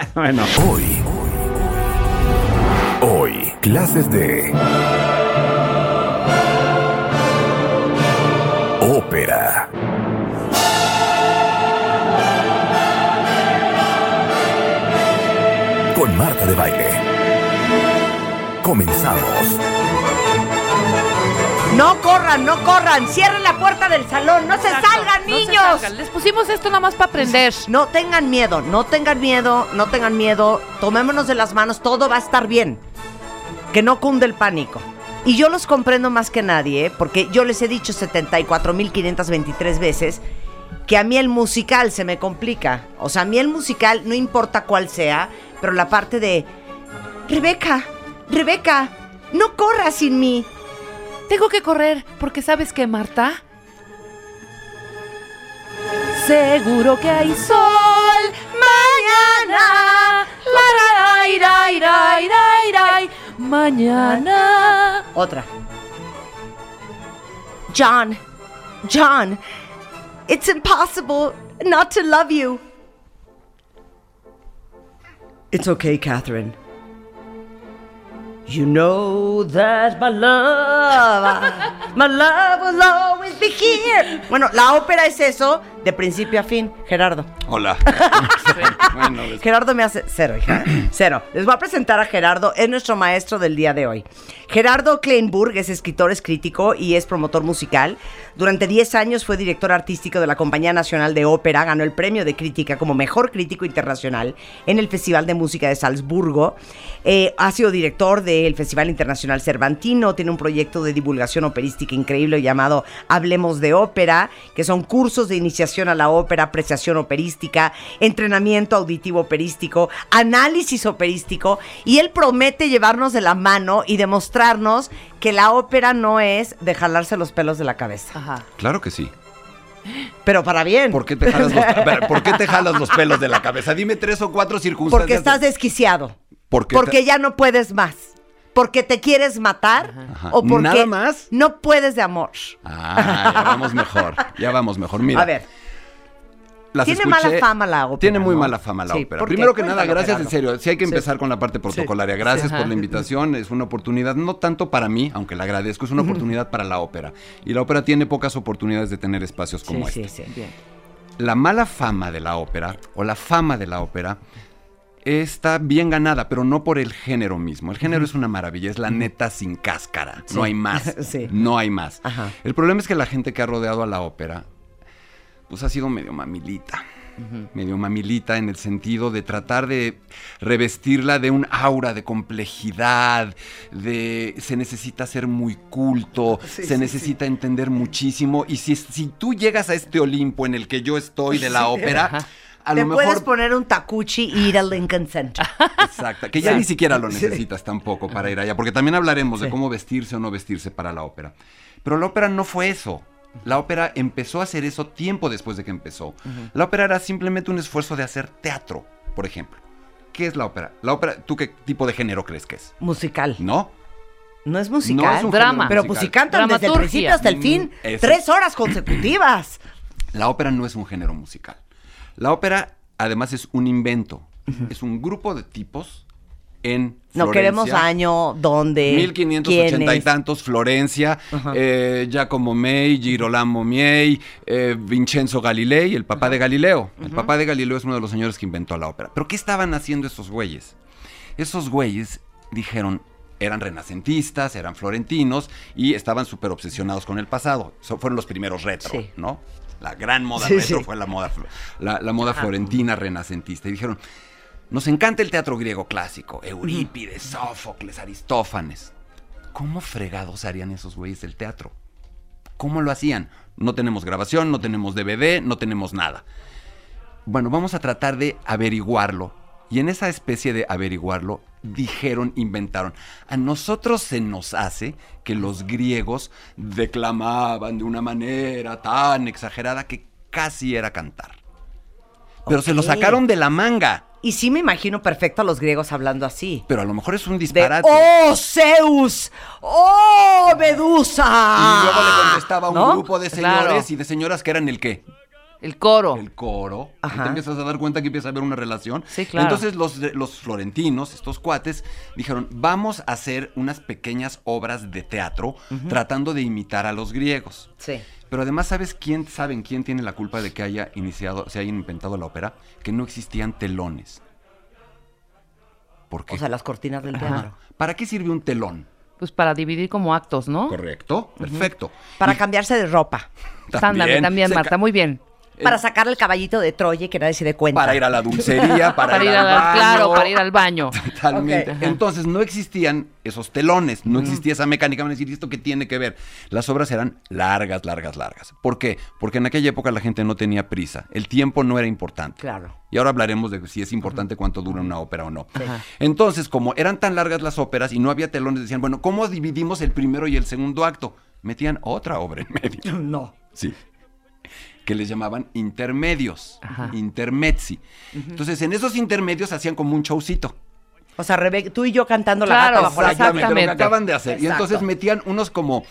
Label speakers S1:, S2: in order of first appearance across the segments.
S1: bueno.
S2: Hoy. Hoy, clases de ópera. Con Marta de Baile. Comenzamos.
S3: No corran, no corran. Cierren la puerta del salón. No se salgan,
S4: no se
S3: niños.
S4: salgan. Les pusimos esto nada más para aprender.
S3: No tengan miedo, no tengan miedo, no tengan miedo. Tomémonos de las manos, todo va a estar bien. Que no cunde el pánico. Y yo los comprendo más que nadie, ¿eh? porque yo les he dicho 74.523 veces que a mí el musical se me complica. O sea, a mí el musical, no importa cuál sea, pero la parte de... Rebeca, Rebeca, no corras sin mí.
S4: Tengo que correr porque sabes que Marta.
S3: Seguro que hay sol mañana.
S4: Ray. Mañana.
S3: Otra. John, John, it's impossible not to love you. It's okay, Catherine. You know that my love, my love will always be here. Bueno, la ópera es eso de principio a fin, Gerardo.
S1: Hola. bueno,
S3: Gerardo me hace cero, hija. Cero. Les voy a presentar a Gerardo, es nuestro maestro del día de hoy. Gerardo Kleinburg es escritor, es crítico y es promotor musical. Durante 10 años fue director artístico de la Compañía Nacional de Ópera, ganó el premio de crítica como mejor crítico internacional en el Festival de Música de Salzburgo. Eh, ha sido director del Festival Internacional Cervantino, tiene un proyecto de divulgación operística increíble llamado Hablemos de Ópera, que son cursos de iniciación a la ópera, apreciación operística, entrenamiento auditivo operístico, análisis operístico, y él promete llevarnos de la mano y demostrarnos que la ópera no es de jalarse los pelos de la cabeza,
S4: Ajá.
S1: Claro que sí.
S3: pero para bien.
S1: ¿Por qué, te jalas los, ¿Por qué te jalas los pelos de la cabeza? Dime tres o cuatro circunstancias.
S3: Porque estás desquiciado.
S1: Porque
S3: porque
S1: te-
S3: ya no puedes más. Porque te quieres matar
S1: Ajá.
S3: o porque
S1: ¿Nada más?
S3: no puedes de amor.
S1: Ah, ya vamos mejor. Ya vamos mejor. Mira.
S3: a ver,
S1: las
S3: tiene
S1: escuché-
S3: mala fama la ópera.
S1: Tiene muy
S3: ¿no?
S1: mala fama la
S3: Sí,
S1: ópera. Primero que nada, gracias en serio. Sí hay que empezar con la parte protocolaria. Gracias
S4: Sí.
S1: por la invitación. Es una oportunidad, no tanto para mí, aunque la agradezco, es una oportunidad para la ópera. Y la ópera tiene pocas oportunidades de tener espacios como
S3: Sí,
S1: este.
S3: sí, sí.
S1: La mala fama de la ópera, o la fama de la ópera, está bien ganada, pero no por el género mismo. El género es una maravilla, es la neta sin cáscara.
S3: Sí.
S1: No hay más.
S3: Sí.
S1: No hay más.
S3: Ajá.
S1: El problema es que la gente que ha rodeado a la ópera, pues ha sido medio mamilita. Medio mamilita en el sentido de tratar de revestirla de un aura de complejidad, de se necesita ser muy culto,
S3: Sí,
S1: se
S3: sí,
S1: necesita entender muchísimo. Y si, si tú llegas a este Olimpo en el que yo estoy de la ópera, a
S3: Te
S1: lo mejor
S3: puedes poner un tacuchi y ir al Lincoln Center.
S1: Exacto, que ya ni siquiera lo necesitas tampoco para ir allá, porque también hablaremos de cómo vestirse o no vestirse para la ópera. Pero la ópera no fue eso. La ópera empezó a hacer eso tiempo después de que empezó. La ópera era simplemente un esfuerzo de hacer teatro, por ejemplo. ¿Qué es la ópera? La ópera, ¿tú qué tipo de género crees que es?
S3: Musical.
S1: ¿No?
S3: No es musical.
S1: No es un
S4: Drama.
S3: Pero pues si cantan desde el principio hasta el fin,
S1: Mm, eso.
S3: tres horas consecutivas.
S1: La ópera no es un género musical. La ópera, además, es un invento. Es un grupo de tipos en
S3: No queremos año, dónde,
S1: 1580 y tantos, Florencia, eh, Giacomo May, Girolamo Miei, eh, Vincenzo Galilei, el papá de Galileo. El papá de Galileo es uno de los señores que inventó la ópera. ¿Pero qué estaban haciendo esos güeyes? Esos güeyes dijeron, eran renacentistas, eran florentinos y estaban súper obsesionados con el pasado. So- fueron los primeros retro,
S3: Sí.
S1: ¿no? La gran moda
S3: Sí,
S1: retro
S3: sí.
S1: fue la moda, la moda florentina renacentista. Y dijeron, nos encanta el teatro griego clásico, Eurípides, Sófocles, Aristófanes. ¿Cómo fregados harían esos güeyes del teatro? ¿Cómo lo hacían? No tenemos grabación, no tenemos DVD, no tenemos nada. Bueno, vamos a tratar de averiguarlo. Y en esa especie de averiguarlo, dijeron, inventaron. A nosotros se nos hace que los griegos declamaban de una manera tan exagerada que casi era cantar. Pero se lo sacaron de la manga.
S3: Y sí me imagino perfecto a los griegos hablando así.
S1: Pero a lo mejor es un
S3: De,
S1: disparate.
S3: ¡Oh, Zeus! ¡Oh, Medusa!
S1: y luego le contestaba un
S3: ¿No?
S1: grupo de
S4: Claro.
S1: señores y de señoras que eran el qué.
S4: El coro.
S1: el coro,
S3: Ajá.
S1: te empiezas a dar cuenta que empieza a haber una relación.
S4: Sí, claro.
S1: Entonces los, los florentinos, estos cuates, dijeron, vamos a hacer unas pequeñas obras de teatro tratando de imitar a los griegos.
S3: Sí.
S1: Pero además, ¿sabes quién saben quién tiene la culpa de que haya iniciado, se haya inventado la ópera? Que no existían telones. ¿Por qué?
S3: O sea, las cortinas del
S1: Ajá.
S3: teatro.
S1: ¿Para qué sirve un telón?
S4: Pues para dividir como actos, ¿no?
S1: Correcto, perfecto.
S3: Para
S1: Y
S3: cambiarse de ropa.
S4: Ándale, también,
S1: se
S4: Marta, muy bien.
S3: Para sacar el caballito de Troya y que nadie se dé cuenta.
S1: Para ir a la dulcería, para,
S4: Para ir
S1: al baño.
S4: claro, para ir al baño.
S1: Totalmente. Entonces no existían esos telones, no existía esa mecánica. Van a decir, ¿y esto qué tiene que ver? Las obras eran largas, largas, largas. ¿Por qué? Porque en aquella época la gente no tenía prisa. El tiempo no era importante.
S3: Claro.
S1: Y ahora hablaremos de si es importante cuánto dura una ópera o no.
S4: Ajá.
S1: Entonces, como eran tan largas las óperas y no había telones, decían, bueno, ¿cómo dividimos el primero y el segundo acto? Metían otra obra en medio.
S3: No.
S1: Sí. Que les llamaban intermedios.
S4: Ajá.
S1: Intermezzi. Entonces, en esos intermedios hacían como un showcito.
S3: O sea, Rebe- tú y yo cantando la gata bajo la
S1: Exactamente, lo que acaban de hacer. Y entonces metían unos como,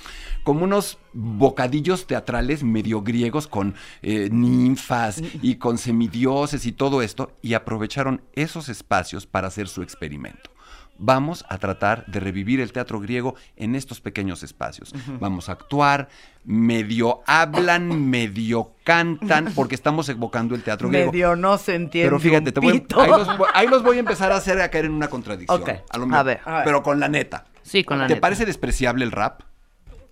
S1: como unos bocadillos teatrales medio griegos con eh, ninfas y con semidioses y todo esto, y aprovecharon esos espacios para hacer su experimento. Vamos a tratar de revivir el teatro griego en estos pequeños espacios. Vamos a actuar, medio hablan, medio cantan, porque estamos evocando el teatro griego.
S3: Medio no se entiende.
S1: Pero fíjate, te voy, ahí, los, voy- ahí los voy a empezar a hacer a caer en una contradicción.
S3: Ok.
S1: A, lo
S4: A
S1: mejor,
S4: ver.
S3: A ver.
S1: Pero con la neta.
S4: Sí, con la
S1: ¿Te
S4: neta.
S1: parece despreciable el rap?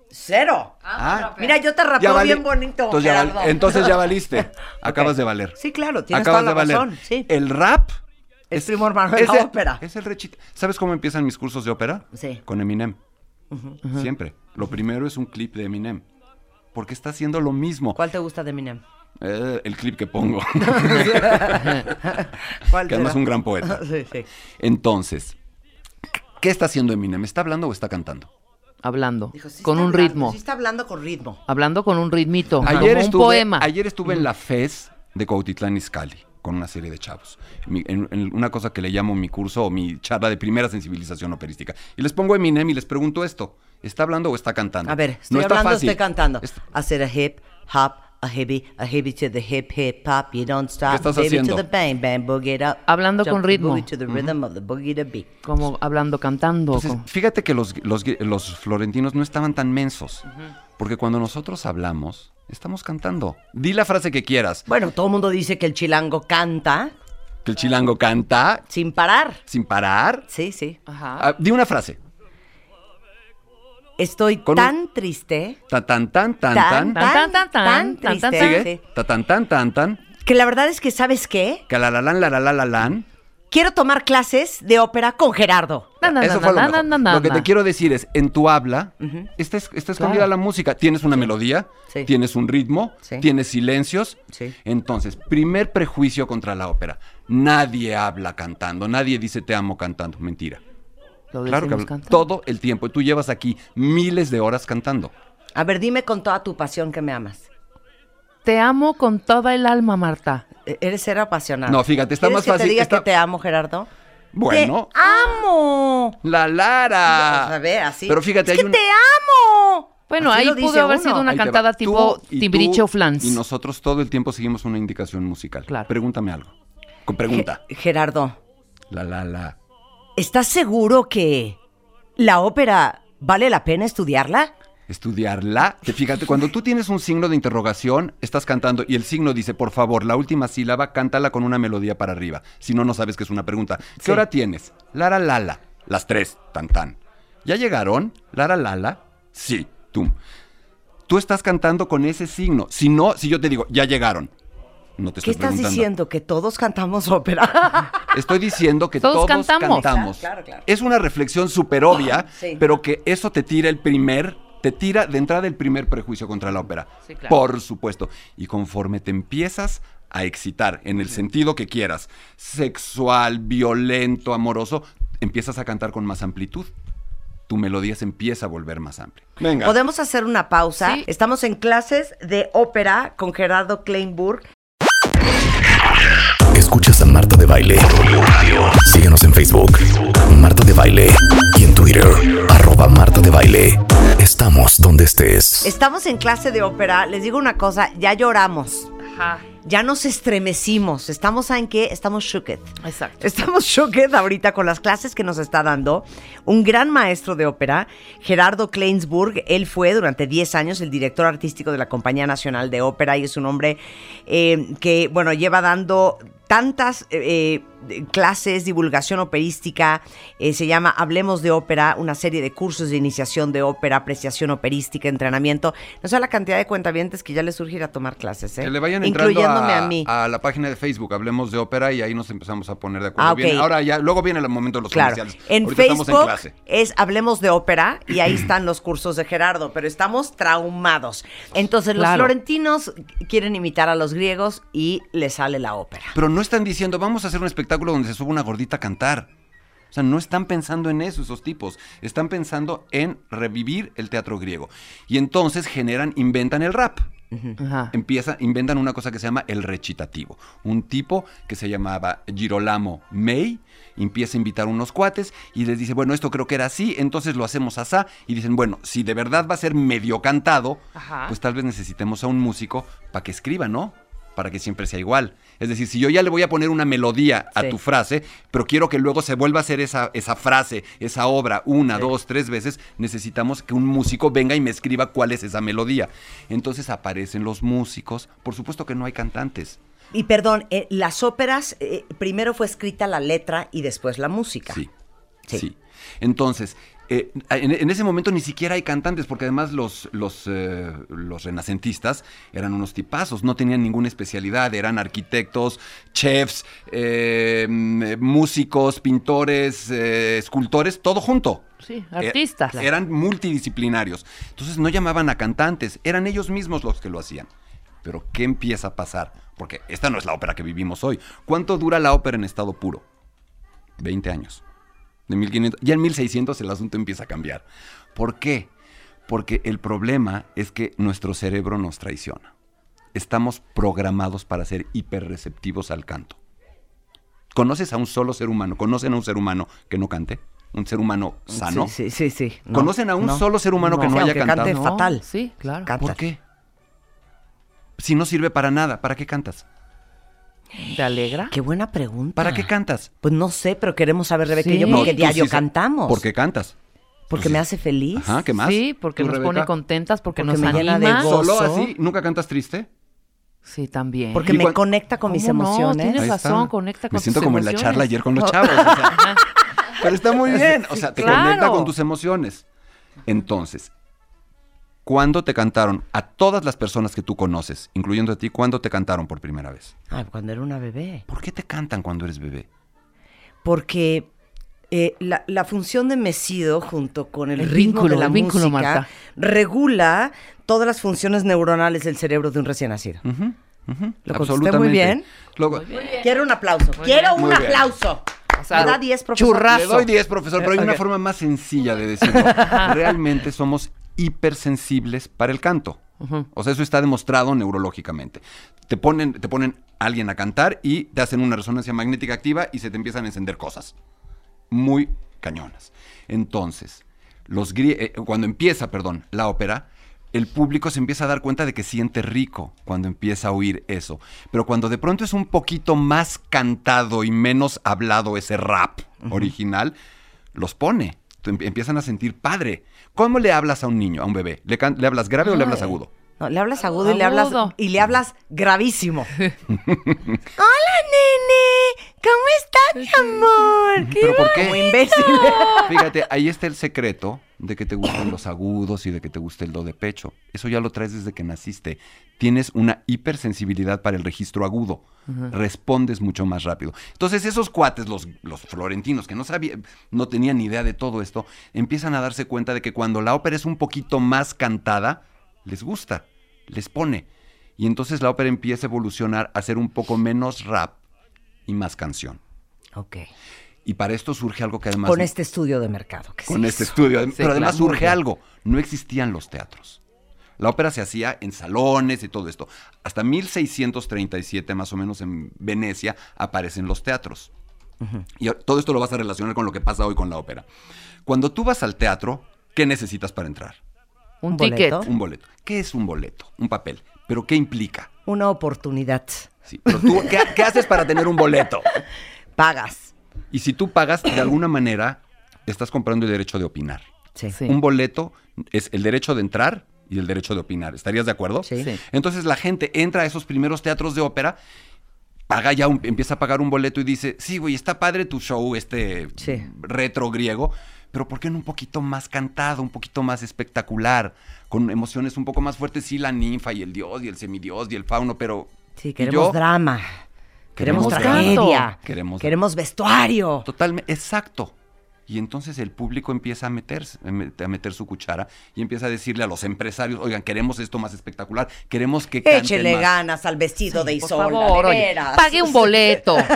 S3: Cero.
S1: Ah,
S3: Mira, yo te rapeo bien bonito.
S1: Entonces ya, val-
S3: Gerardo.
S1: entonces ya valiste. Acabas de valer.
S3: Sí, claro, tienes
S1: Acabas
S3: toda
S1: de valer.
S3: razón. Sí.
S1: El rap
S3: Es primo hermano de
S1: es
S3: la
S1: el-
S3: ópera.
S1: Es el rechite. ¿Sabes cómo empiezan mis cursos de ópera?
S3: Sí.
S1: Con Eminem. Siempre. Lo primero es un clip de Eminem. Porque está haciendo lo mismo.
S3: ¿Cuál te gusta de Eminem?
S1: Eh, el clip que pongo.
S3: ¿Cuál
S1: que además es un gran poeta.
S3: Sí, sí.
S1: Entonces, ¿qué está haciendo Eminem? ¿Está hablando o está cantando?
S4: Hablando.
S3: Dijo, sí
S4: con un
S3: hablando,
S4: ritmo.
S3: Sí está hablando con ritmo.
S4: Hablando con un ritmito.
S1: Ayer
S4: como un
S1: estuve,
S4: poema.
S1: Ayer estuve en la FES de Cuautitlán Izcalli con una serie de chavos. Mi- En, en una cosa que le llamo mi curso o mi charla de primera sensibilización operística. Y les pongo Eminem y les pregunto esto. ¿Está hablando o está cantando?
S3: A ver, estoy
S1: No está
S3: hablando,
S1: fácil.
S3: estoy cantando. Hacer a hip, hop, a heavy, a heavy to the hip, hip, hop. You don't stop.
S1: ¿Qué estás
S3: baby
S1: haciendo?
S3: to the bang, bang, boogie it up.
S4: Hablando
S3: Jump
S4: con
S3: the
S4: ritmo.
S3: boogie to the rhythm of the boogie to beat.
S4: Como hablando, cantando.
S1: Entonces,
S4: como-
S1: fíjate que los, los, los florentinos no estaban tan mensos. Porque cuando nosotros hablamos, estamos cantando. Di la frase que quieras.
S3: Bueno, todo el mundo dice que el chilango canta
S1: Que el chilango canta
S3: sin parar.
S1: sin parar.
S3: Sí, sí.
S4: Ajá.
S1: Ah, di una frase.
S3: Estoy
S1: Con un-
S3: tan triste,
S1: Ta tan tan tan
S3: tan,
S1: tan.
S3: tan, tan,
S4: tan, tan, tan,
S3: triste,
S4: tan,
S1: tan tan tan tan.
S3: que la verdad es que, ¿sabes qué?
S1: Que la la la la la la lan.
S3: Quiero tomar clases de ópera con Gerardo.
S1: Eso fue lo Lo que te quiero decir es, en tu habla, está, es- está escondida
S4: Claro.
S1: la música. Tienes una melodía,
S3: Sí.
S1: tienes un ritmo,
S3: Sí.
S1: tienes silencios.
S3: Sí.
S1: Entonces, primer prejuicio contra la ópera. Nadie habla cantando, nadie dice te amo cantando. Mentira.
S4: Lo
S1: Claro que
S4: cantando.
S1: todo el tiempo. Y tú llevas aquí miles de horas cantando.
S3: A ver, dime con toda tu pasión que me amas.
S4: Te amo con toda el alma, Marta.
S3: E- Eres ser apasionado.
S1: No, fíjate, está
S3: ¿Quieres
S1: más
S3: que
S1: fácil-
S3: te diga
S1: está-
S3: que te amo, Gerardo?
S1: Bueno,
S3: ¡Te amo!
S1: la Lara.
S3: A ver, así.
S1: Pero fíjate,
S3: es
S1: hay
S3: que
S1: un...
S3: te amo.
S4: Bueno,
S3: Así
S4: ahí pudo haber
S3: uno.
S4: sido una
S1: Ahí
S4: cantada tipo Timbiriche o Flans.
S1: Y nosotros todo el tiempo seguimos una indicación musical.
S4: Claro.
S1: Pregúntame algo. Con pregunta.
S3: Ge- Gerardo,
S1: La, la, la.
S3: ¿Estás seguro que la ópera vale la pena estudiarla?
S1: Estudiarla. Te fíjate, cuando tú tienes un signo de interrogación, estás cantando y el signo dice, por favor, la última sílaba, cántala con una melodía para arriba. Si no, no sabes que es una pregunta. ¿Qué
S3: Sí.
S1: hora tienes? Lara, lala. Las tres, tan, tan. ¿Ya llegaron? Lara, lala. Sí, tú. Tú estás cantando con ese signo. Si no, si yo te digo, ya llegaron. No te
S3: ¿Qué
S1: estoy
S3: estás diciendo? ¿Que todos cantamos ópera?
S1: Estoy diciendo que
S4: Todos
S1: todos,
S4: cantamos.
S1: cantamos.
S3: Claro, claro.
S1: Es una reflexión súper obvia,
S3: Sí.
S1: pero que eso te tira el primer, te tira de entrada el primer prejuicio contra la ópera.
S4: Sí, claro.
S1: Por supuesto. Y conforme te empiezas a excitar, en el sentido que quieras, sexual, violento, amoroso, empiezas a cantar con más amplitud. Tu melodía se empieza a volver más amplia. Venga.
S3: Podemos hacer una pausa.
S4: Sí.
S3: Estamos en clases de ópera con Gerardo Kleinburg.
S2: Escuchas a Marta de Baile. Síguenos en Facebook, Marta de Baile. Y en Twitter, arroba Marta de Baile. Estamos donde estés.
S3: Estamos en clase de ópera. Les digo una cosa, ya lloramos.
S4: Ajá.
S3: ya nos estremecimos. Estamos, ¿saben qué? Estamos shooked.
S4: Exacto.
S3: Estamos shooked ahorita con las clases que nos está dando un gran maestro de ópera, Gerardo Kleinsburg. Él fue durante 10 años el director artístico de la Compañía Nacional de Ópera y es un hombre eh, que, bueno, lleva dando tantas eh, eh, clases, divulgación operística, eh, se llama Hablemos de Ópera, una serie de cursos de iniciación de ópera, apreciación operística, entrenamiento. No sé la cantidad de cuentavientes que ya les surge ir a tomar clases, ¿eh?
S1: Que le vayan entrando
S3: incluyéndome
S1: a,
S3: a, mí.
S1: a la página de Facebook, hablemos de ópera y ahí nos empezamos a poner de acuerdo.
S3: Ah.
S1: Bien, ahora ya, luego viene el momento de los
S3: Claro,
S1: comerciales.
S3: en
S1: Ahorita estamos en
S3: Facebook
S1: clase.
S3: es Hablemos de Ópera y ahí están los cursos de Gerardo, pero estamos traumados. Entonces los
S4: Claro.
S3: florentinos quieren imitar a los griegos y les sale la ópera.
S1: Pero no están diciendo, vamos a hacer un espectáculo donde se suba una gordita a cantar. O sea, no están pensando en eso esos tipos. Están pensando en revivir el teatro griego. Y entonces generan, inventan el rap.
S4: Ajá.
S1: Empieza, inventan una cosa que se llama el recitativo. Un tipo que se llamaba Girolamo May empieza a invitar unos cuates y les dice, bueno, esto creo que era así, entonces lo hacemos asá. Y dicen, bueno, si de verdad va a ser medio cantado,
S4: Ajá.
S1: pues tal vez necesitemos a un músico para que escriba, ¿no? Para que siempre sea igual. Es decir, si yo ya le voy a poner una melodía a
S3: Sí.
S1: tu frase, pero quiero que luego se vuelva a hacer esa, esa frase, esa obra, una, dos, tres veces, necesitamos que un músico venga y me escriba cuál es esa melodía. Entonces aparecen los músicos. Por supuesto que no hay cantantes.
S3: Y perdón, eh, las óperas, eh, primero fue escrita la letra y después la música.
S1: Sí.
S3: Sí.
S1: Sí. Entonces, eh, en, en ese momento ni siquiera hay cantantes, porque además los, los, eh, los renacentistas eran unos tipazos, no tenían ninguna especialidad, eran arquitectos, chefs, eh, mm, músicos, pintores, eh, escultores, todo junto.
S4: Sí, artistas.
S1: eran multidisciplinarios. Entonces no llamaban a cantantes, eran ellos mismos los que lo hacían. Pero ¿qué empieza a pasar? Porque esta no es la ópera que vivimos hoy. ¿Cuánto dura la ópera en estado puro? 20 años. De 1500, ya en 1600 el asunto empieza a cambiar. ¿Por qué? Porque el problema es que nuestro cerebro nos traiciona. Estamos programados para ser hiperreceptivos al canto. ¿Conoces a un solo ser humano? ¿Conocen a un ser humano que no cante? ¿Un ser humano sano?
S3: Sí, sí, sí. sí. No,
S1: ¿Conocen a un
S3: no.
S1: solo ser humano que no
S3: Sí,
S1: haya cantado?
S3: cante
S4: No,
S3: fatal.
S4: Sí, claro.
S3: Canta.
S1: ¿Por qué? Si no sirve para nada, ¿para qué cantas?
S4: ¿Te alegra?
S3: Qué buena pregunta.
S1: ¿Para qué cantas?
S3: Pues no sé, pero queremos saber, Rebeca y
S4: Sí.
S3: yo,
S4: No,
S3: porque
S1: tú
S3: diario
S1: sí
S3: cantamos.
S1: ¿Por qué cantas?
S3: Porque
S1: sí.
S3: me hace feliz.
S1: Ajá, ¿qué más?
S4: Sí, porque
S1: ¿Tú,
S4: nos
S1: Rebeca?
S4: pone contentas, porque,
S3: Porque
S4: nos
S3: me llena de
S4: anima.
S3: gozo.
S1: ¿Solo así? ¿Nunca cantas triste?
S4: Sí, también.
S3: Porque
S1: ¿Y
S3: me conecta con mis
S4: ¿Cómo no?
S3: emociones.
S4: Tienes razón, conecta con
S1: Me siento
S4: tus
S1: como en la
S4: emociones.
S1: charla ayer con los chavos. o sea. pero está muy bien. O sea, te
S4: Claro.
S1: conecta con tus emociones. Entonces, ¿cuándo te cantaron a todas las personas que tú conoces, incluyendo a ti, cuándo te cantaron por primera vez?
S3: Ay, cuando era una bebé.
S1: ¿Por qué te cantan cuando eres bebé?
S3: Porque eh, la, la función de mesido junto con el,
S4: El
S3: ritmo
S4: vínculo,
S3: de la
S4: el vínculo,
S3: música
S4: Marta.
S3: regula todas las funciones neuronales del cerebro de un recién nacido.
S1: Ujú,
S3: Lo contesté muy bien.
S1: Luego,
S3: Quiero un aplauso. Quiero un aplauso.
S4: O sea,
S3: ¿Me da 10, profesor?
S4: churrazo.
S1: Le doy 10, profesor, pero hay una forma más sencilla de decirlo. Realmente somos hipersensibles para el canto. O sea, eso está demostrado neurológicamente. Te ponen, te ponen a alguien a cantar y te hacen una resonancia magnética activa y se te empiezan a encender cosas. Muy cañonas. Entonces, los eh, cuando empieza, perdón, la ópera, el público se empieza a dar cuenta de que siente rico cuando empieza a oír eso. Pero cuando de pronto es un poquito más cantado y menos hablado ese rap original, los pone. Em- Empiezan a sentir padre. ¿Cómo le hablas a un niño, a un bebé? ¿Le, can- le hablas grave o le hablas agudo?
S3: No, le hablas agudo, y le hablas y le hablas gravísimo. Hola, nene. ¿Cómo estás, mi amor?
S1: ¿Pero por qué?
S3: Como imbécil.
S1: Fíjate, ahí está el secreto de que te gustan los agudos y de que te guste el do de pecho. Eso ya lo traes desde que naciste. Tienes una hipersensibilidad para el registro agudo. Respondes mucho más rápido. Entonces, esos cuates, los, los florentinos, que no sabían, no tenían ni idea de todo esto, empiezan a darse cuenta de que cuando la ópera es un poquito más cantada, les gusta, les pone. Y entonces la ópera empieza a evolucionar a ser un poco menos rap y más canción.
S3: Ok.
S1: Y para esto surge algo que además
S3: Con este estudio de mercado. que
S1: con
S3: se
S1: este
S3: hizo.
S1: estudio. Pero además
S3: claro.
S1: surge algo. No existían los teatros. La ópera se hacía en salones y todo esto. Hasta 1637, más o menos, en Venecia, aparecen los teatros. Y todo esto lo vas a relacionar con lo que pasa hoy con la ópera. Cuando tú vas al teatro, ¿qué necesitas para entrar?
S4: Un
S3: ¿Un
S4: ticket.
S3: boleto?
S1: Un boleto. ¿Qué es un boleto? Un papel. ¿Pero qué implica?
S3: Una oportunidad.
S1: Sí, pero tú, ¿qué, qué haces para tener un boleto?
S3: Pagas.
S1: Y si tú pagas, de alguna manera, estás comprando el derecho de opinar.
S3: Sí.
S4: Sí.
S1: Un boleto es el derecho de entrar y el derecho de opinar. ¿Estarías de acuerdo?
S3: Sí.
S4: Sí.
S1: Entonces la gente entra a esos primeros teatros de ópera, paga ya, un- empieza a pagar un boleto y dice, sí, güey, está padre tu show, este
S3: Sí.
S1: retro griego, pero ¿por qué no un poquito más cantado, un poquito más espectacular, con emociones un poco más fuertes? Sí, la ninfa y el dios y el semidios y el fauno, pero...
S3: Sí,
S1: ¿y
S3: queremos
S1: yo?
S3: drama. Queremos,
S1: Queremos
S3: tragedia.
S1: Queremos-
S3: Queremos vestuario.
S1: Totalmente, exacto. Y entonces el público empieza a meterse, a met- a meter su cuchara y empieza a decirle a los empresarios, oigan, queremos esto más espectacular, queremos que
S3: Échele
S1: más".
S3: ganas al vestido de
S4: Por
S3: Isolda,
S4: favor,
S3: de
S4: oye,
S3: veras.
S4: pagué un boleto.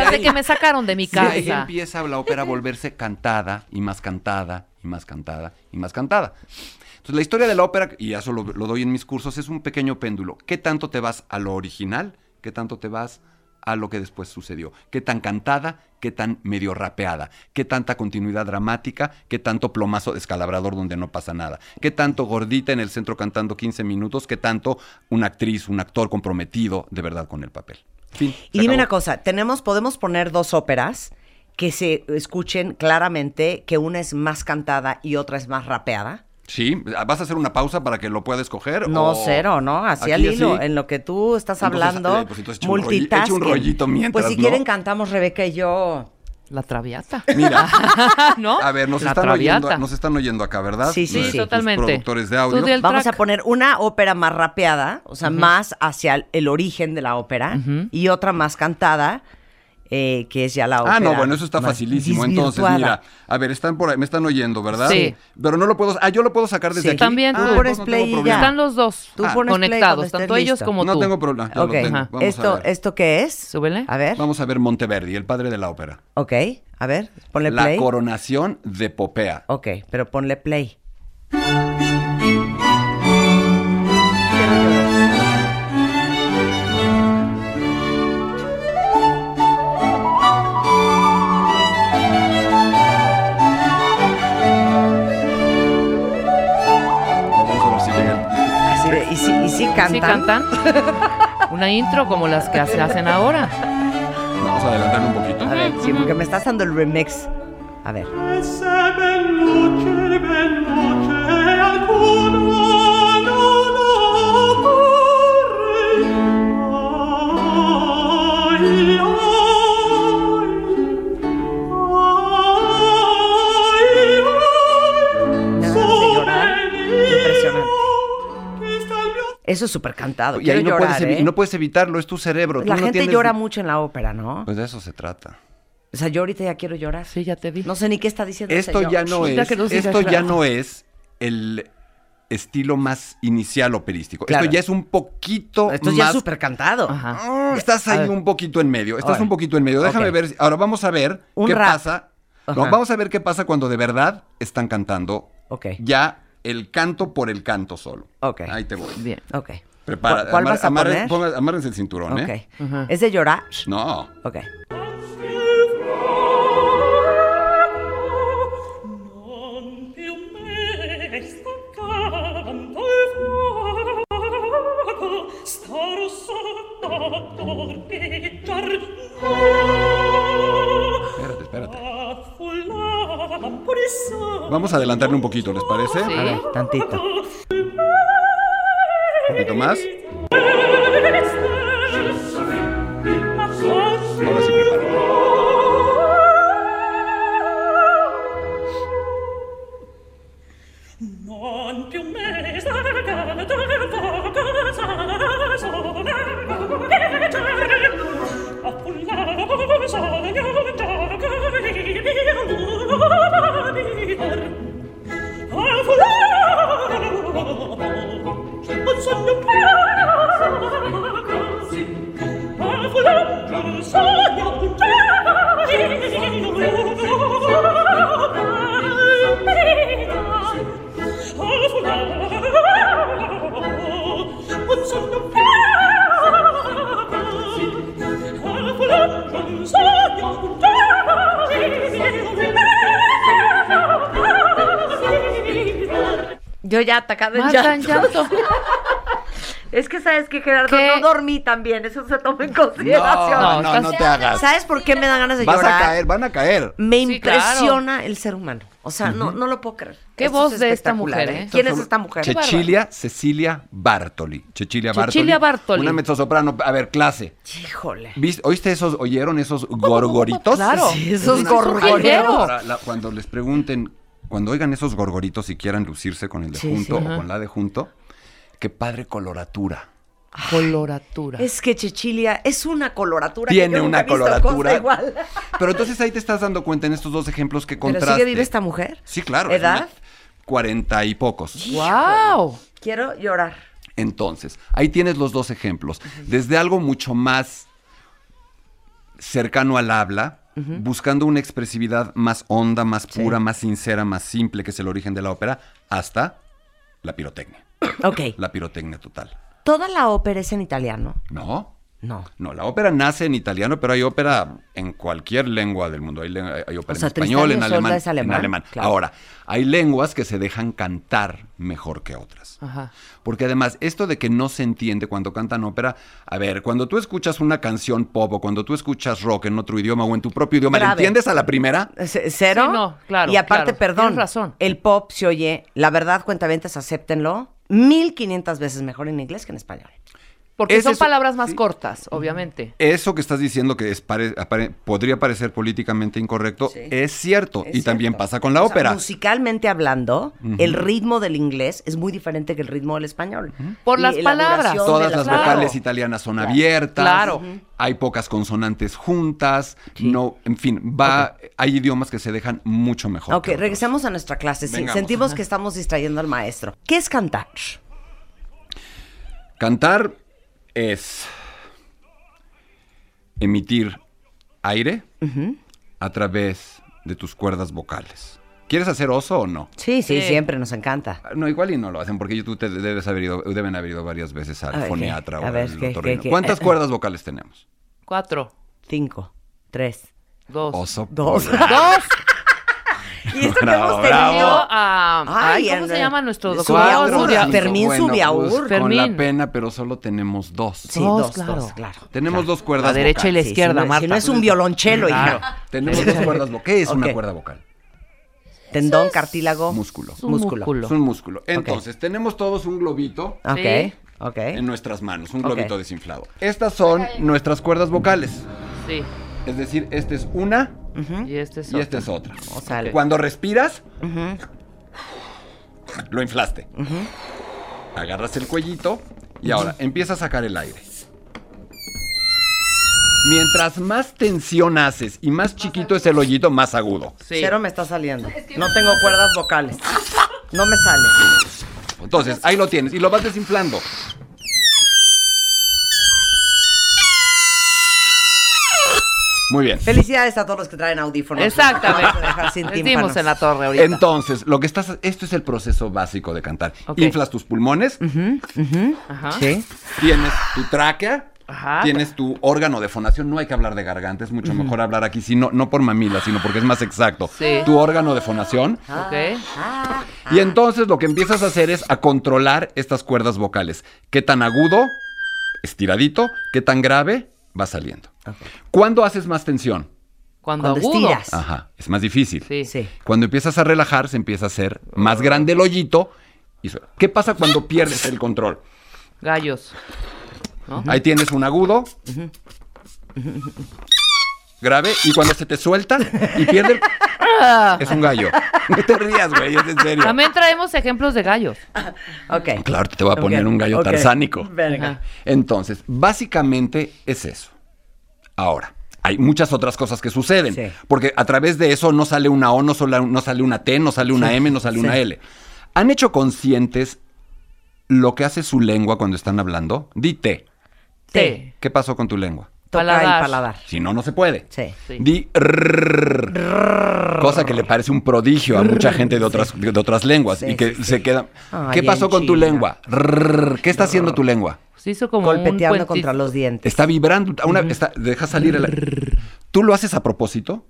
S4: Tras de
S1: ahí-
S4: que me sacaron de mi
S1: Y ahí
S4: casa.
S1: empieza la ópera a volverse cantada y más cantada y más cantada y más cantada. Entonces la historia de la ópera, y eso lo, lo doy en mis cursos, es un pequeño péndulo. ¿Qué tanto te vas a lo original? ¿Qué tanto te vas a lo que después sucedió? ¿Qué tan cantada? ¿Qué tan medio rapeada? ¿Qué tanta continuidad dramática? ¿Qué tanto plomazo descalabrador donde no pasa nada? ¿Qué tanto gordita en el centro cantando 15 minutos? ¿Qué tanto una actriz, un actor comprometido de verdad con el papel? Fin,
S3: Y dime
S1: acabó.
S3: una cosa, tenemos, podemos poner dos óperas que se escuchen claramente que una es más cantada y otra es más rapeada.
S1: Sí, ¿vas a hacer una pausa para que lo pueda escoger?
S3: No,
S1: o-
S3: cero, ¿no? Así al hilo. En lo que tú estás
S1: Entonces,
S3: hablando,
S1: eh, pues un
S3: multitasking.
S1: un rollito mientras,
S3: Pues si
S1: ¿no?
S3: quieren cantamos Rebeca y yo.
S4: La traviata.
S1: Mira,
S4: ¿No?
S1: a ver, nos
S4: La
S1: están,
S4: traviata.
S1: oyendo, nos están oyendo acá, ¿verdad?
S3: Sí, sí, sí.
S4: totalmente.
S1: productores de audio.
S3: Vamos
S4: track.
S3: a poner una ópera más rapeada, o sea, más hacia el, el origen de la ópera, y otra más cantada, eh, que es ya la ópera.
S1: Ah, no, bueno, eso está facilísimo. Entonces, mira, a ver, están por ahí, me están oyendo, ¿verdad?
S4: Sí.
S1: Pero no lo puedo, ah, yo lo puedo sacar desde
S3: Sí.
S1: aquí.
S4: También,
S1: ah,
S4: tú
S3: pones
S1: no
S3: play y ya.
S1: problema.
S4: Están los dos
S3: Tú
S1: Ah,
S3: pones play
S4: conectados, tanto ellos
S3: listo.
S4: como
S1: No
S4: tú.
S1: tengo problema, ya
S3: Ok,
S1: lo tengo.
S3: ajá.
S1: Vamos
S3: ¿Esto,
S1: a ver.
S3: ¿Esto qué es?
S4: Súbele.
S3: A ver.
S1: Vamos a ver Monteverdi, el padre de la ópera.
S3: Ok, a ver, ponle
S1: La
S3: play.
S1: coronación de Popea.
S3: Ok, pero ponle play. Cantan?
S4: ¿Sí cantan? Una intro como las que se hacen ahora.
S1: Vamos a adelantarle un poquito.
S3: A ver, sí, porque me estás dando el remix. A ver. Eso es súper cantado.
S1: Y
S3: Quiero
S1: ahí no,
S3: llorar,
S1: puedes evi-
S3: ¿eh?
S1: no puedes evitarlo, es tu cerebro. tú
S3: La
S1: no
S3: gente
S1: tienes-
S3: llora mucho en la ópera, ¿no?
S1: Pues de eso se trata.
S3: O sea, yo ahorita ya quiero llorar.
S4: Sí, ya te vi.
S3: No sé ni qué está diciendo ese
S1: Esto ya no
S4: Ya
S1: es,
S4: que nos digas
S1: esto ya
S4: claro.
S1: no es el estilo más inicial operístico.
S3: Claro.
S1: Esto ya es un poquito
S3: Esto
S1: más.
S3: ya es súper cantado.
S4: Ajá.
S1: Ah, estás ahí un poquito en medio. Estás
S3: Ahora.
S1: un poquito en medio. Déjame
S3: Ok.
S1: ver. si- Ahora vamos a ver
S3: Un
S1: qué
S3: rap.
S1: pasa. No,
S3: Ajá.
S1: vamos a ver qué pasa cuando de verdad están cantando
S3: Ok.
S1: ya el canto por el canto solo.
S3: Ok.
S1: Ahí te voy.
S4: Bien.
S3: Ok.
S1: Prepara.
S3: ¿Cuál- cuál vas a poner?
S1: amárrense el cinturón, ¿eh?
S3: Ok. ¿Es de llorar?
S1: No.
S3: Ok.
S1: Vamos a adelantarle un poquito, ¿les parece?
S4: Sí.
S3: A ver, tantito.
S1: Un poquito más. Ahora sí prepara.
S5: Non river
S3: Yo ya atacada en llanto.
S4: llanto.
S3: Es que sabes que Gerardo
S4: ¿Qué?
S3: no dormí también, eso se toma en consideración.
S1: No, no, te hagas.
S3: ¿Sabes por qué me dan ganas de
S1: Vas
S3: llorar?
S1: a caer, van a caer.
S3: Me
S4: Sí,
S3: impresiona el ser humano. O sea, no, no lo puedo creer.
S4: Qué
S3: Esto
S4: voz
S3: es
S4: de esta mujer, ¿eh?
S3: ¿Quién es esta mujer?
S4: Che-
S1: Cecilia Bartoli. Cecilia Bartoli.
S4: Cecilia Bartoli.
S1: Una mezzosoprano. A ver, clase.
S3: Híjole.
S1: ¿Viste- ¿Oíste esos, oyeron esos gorgoritos?
S4: Claro.
S3: Sí, esos gorgoritos.
S1: cuando les pregunten, cuando oigan esos gorgoritos y quieran lucirse con el de
S3: Sí,
S1: junto
S3: sí.
S1: o con la de junto, qué padre coloratura.
S4: Coloratura.
S3: Es que Chechilia es una coloratura. que
S1: Tiene
S3: yo
S1: una coloratura.
S3: igual.
S1: Pero entonces ahí te estás dando cuenta en estos dos ejemplos que
S3: ¿Pero
S1: contraste.
S3: sigue viva esta mujer?
S1: Sí, claro.
S3: ¿Edad?
S1: Cuarenta y pocos.
S4: ¡Wow!
S3: Quiero llorar.
S1: Entonces, ahí tienes los dos ejemplos. Desde algo mucho más cercano al habla, buscando una expresividad más honda, más pura, más sincera, más simple, que es el origen de la ópera, hasta la pirotecnia.
S3: Ok.
S1: La pirotecnia total.
S3: ¿Toda la ópera es en italiano?
S1: ¿No?
S3: No.
S1: No, la ópera nace en italiano, pero hay ópera en cualquier lengua del mundo. Hay, ópera
S3: O sea,
S1: en español, en alemán,
S3: es alemán,
S1: en alemán.
S3: claro.
S1: Ahora, hay lenguas que se dejan cantar mejor que otras.
S4: Ajá.
S1: Porque además, esto de que no se entiende cuando cantan ópera, a ver, cuando tú escuchas una canción pop o cuando tú escuchas rock en otro idioma o en tu propio idioma, ¿le
S3: Grave.
S1: entiendes a la primera?
S3: C- ¿Cero?
S4: Sí, no, claro,
S3: Y aparte,
S4: claro,
S3: perdón,
S4: tienes razón.
S3: el pop se oye, la verdad, cuentavientes, acéptenlo, 1500 veces mejor en inglés que en español.
S4: Porque son palabras más
S1: sí.
S4: cortas, obviamente.
S1: Eso que estás diciendo que es pare- apare- podría parecer políticamente incorrecto,
S3: Sí.
S1: es cierto.
S3: Es
S1: y también pasa con la
S3: O sea,
S1: ópera.
S3: musicalmente hablando, el ritmo del inglés es muy diferente que el ritmo del español.
S4: Por
S3: Y
S4: las
S3: la
S4: palabras.
S1: Todas las
S4: Claro.
S1: vocales italianas son abiertas.
S4: Claro.
S1: Hay pocas consonantes juntas. No, en fin, va, hay idiomas que se dejan mucho mejor.
S3: Ok, regresemos a nuestra clase. Sentimos que estamos distrayendo al maestro. ¿Qué es cantar?
S1: Cantar es emitir aire a través de tus cuerdas vocales. ¿Quieres hacer oso o no?
S3: Sí, sí,
S4: Sí.
S3: siempre nos encanta.
S1: No, igual y no lo hacen, porque tú te debes haber ido, deben haber ido varias veces al
S3: A
S1: foniatra o
S3: ver,
S1: al
S3: ¿qué,
S1: otorrino.
S3: qué, qué?
S1: ¿Cuántas
S3: Eh,
S1: cuerdas vocales tenemos?
S4: Cuatro,
S3: Cinco, tres,
S4: dos.
S1: Oso.
S3: dos.
S1: polar.
S4: Dos.
S3: Y esto que hemos tenido...
S4: Ah, ay, ¿cómo se llama nuestro doctor?
S3: Subiaur. Fermín
S1: Bueno,
S3: Subiaur.
S1: pues, con
S4: Fermín.
S1: la pena, pero solo tenemos dos.
S3: Sí,
S4: Dos,
S3: dos,
S4: claro.
S3: dos, claro.
S1: Tenemos
S3: claro.
S1: dos cuerdas
S4: La derecha y la.
S3: Sí,
S4: izquierda,
S3: si no,
S4: Marta.
S3: Si no es un violonchelo,
S4: Claro.
S3: hija.
S1: Tenemos dos cuerdas vocales. ¿Qué es una cuerda vocal?
S3: Tendón, cartílago.
S1: Músculo.
S4: Es un
S3: Músculo.
S4: músculo.
S1: Es un músculo. Entonces, tenemos todos un globito
S3: Ok,
S4: Sí.
S3: ok.
S1: en nuestras manos, un globito desinflado. Estas son nuestras cuerdas vocales.
S4: Sí.
S1: Es decir, esta es una
S4: Y este es
S1: y esta es otra.
S3: O sea, el-
S1: Cuando respiras, lo inflaste. Agarras el cuellito y ahora empieza a sacar el aire. Mientras más tensión haces y más chiquito es el hoyito, más agudo.
S4: Sí.
S3: Cero me está saliendo. No tengo cuerdas vocales. No me sale.
S1: Entonces, ahí lo tienes y lo vas desinflando. Muy bien.
S3: Felicidades a todos los que traen audífonos.
S4: Exactamente.
S3: Tímpanos.
S4: en la torre ahorita.
S1: Entonces, lo que estás, esto es el proceso básico de cantar. Inflas tus pulmones,
S4: Ajá.
S3: Sí.
S1: tienes tu tráquea,
S4: Ajá.
S1: tienes tu órgano de fonación. No hay que hablar de garganta, es mucho mejor hablar aquí, sino, no por mamila, sino porque es más exacto.
S4: Sí.
S1: Tu órgano de fonación.
S4: Ok.
S1: Y entonces lo que empiezas a hacer es a controlar estas cuerdas vocales. ¿Qué tan agudo, estiradito, qué tan grave va saliendo? ¿Cuándo haces más tensión?
S4: Cuando,
S3: Cuando estiras.
S1: Ajá, es más difícil.
S4: Sí.
S3: Sí.
S1: Cuando empiezas a relajar, se empieza a hacer más grande el hoyito. Y. ¿Qué pasa cuando pierdes el control?
S4: Gallos.
S1: Ahí tienes un agudo. Grave. Y cuando se te suelta y pierde. Es un gallo. No te rías, güey, es en serio.
S4: También traemos ejemplos de gallos.
S3: Ok.
S1: Claro, te voy a poner un gallo
S3: ok.
S1: tarsánico.
S3: Venga.
S4: Ajá.
S1: Entonces, básicamente es eso. Ahora, hay muchas otras cosas que suceden.
S3: Sí.
S1: Porque a través de eso no sale una O, no, sale- no sale una T, no sale una M, no sale
S3: Sí.
S1: una L. ¿Han hecho conscientes lo que hace su lengua cuando están hablando? Di T.
S4: T.
S1: ¿Qué pasó con tu lengua?
S3: Toca
S4: Paladar.
S3: el paladar.
S1: Si no, no se puede.
S3: Sí.
S4: Sí.
S1: Di rrrr, cosa que le parece un prodigio a mucha gente de otras, de otras lenguas
S3: Sí,
S1: y que
S3: sí, sí.
S1: se queda.
S3: Ay,
S1: ¿Qué pasó con tu lengua? ¿Qué está haciendo tu lengua?
S4: Se hizo como
S3: Golpeteando
S4: un
S3: contra los dientes.
S1: Está vibrando. Una, está- deja salir el. ¿Tú lo haces a propósito?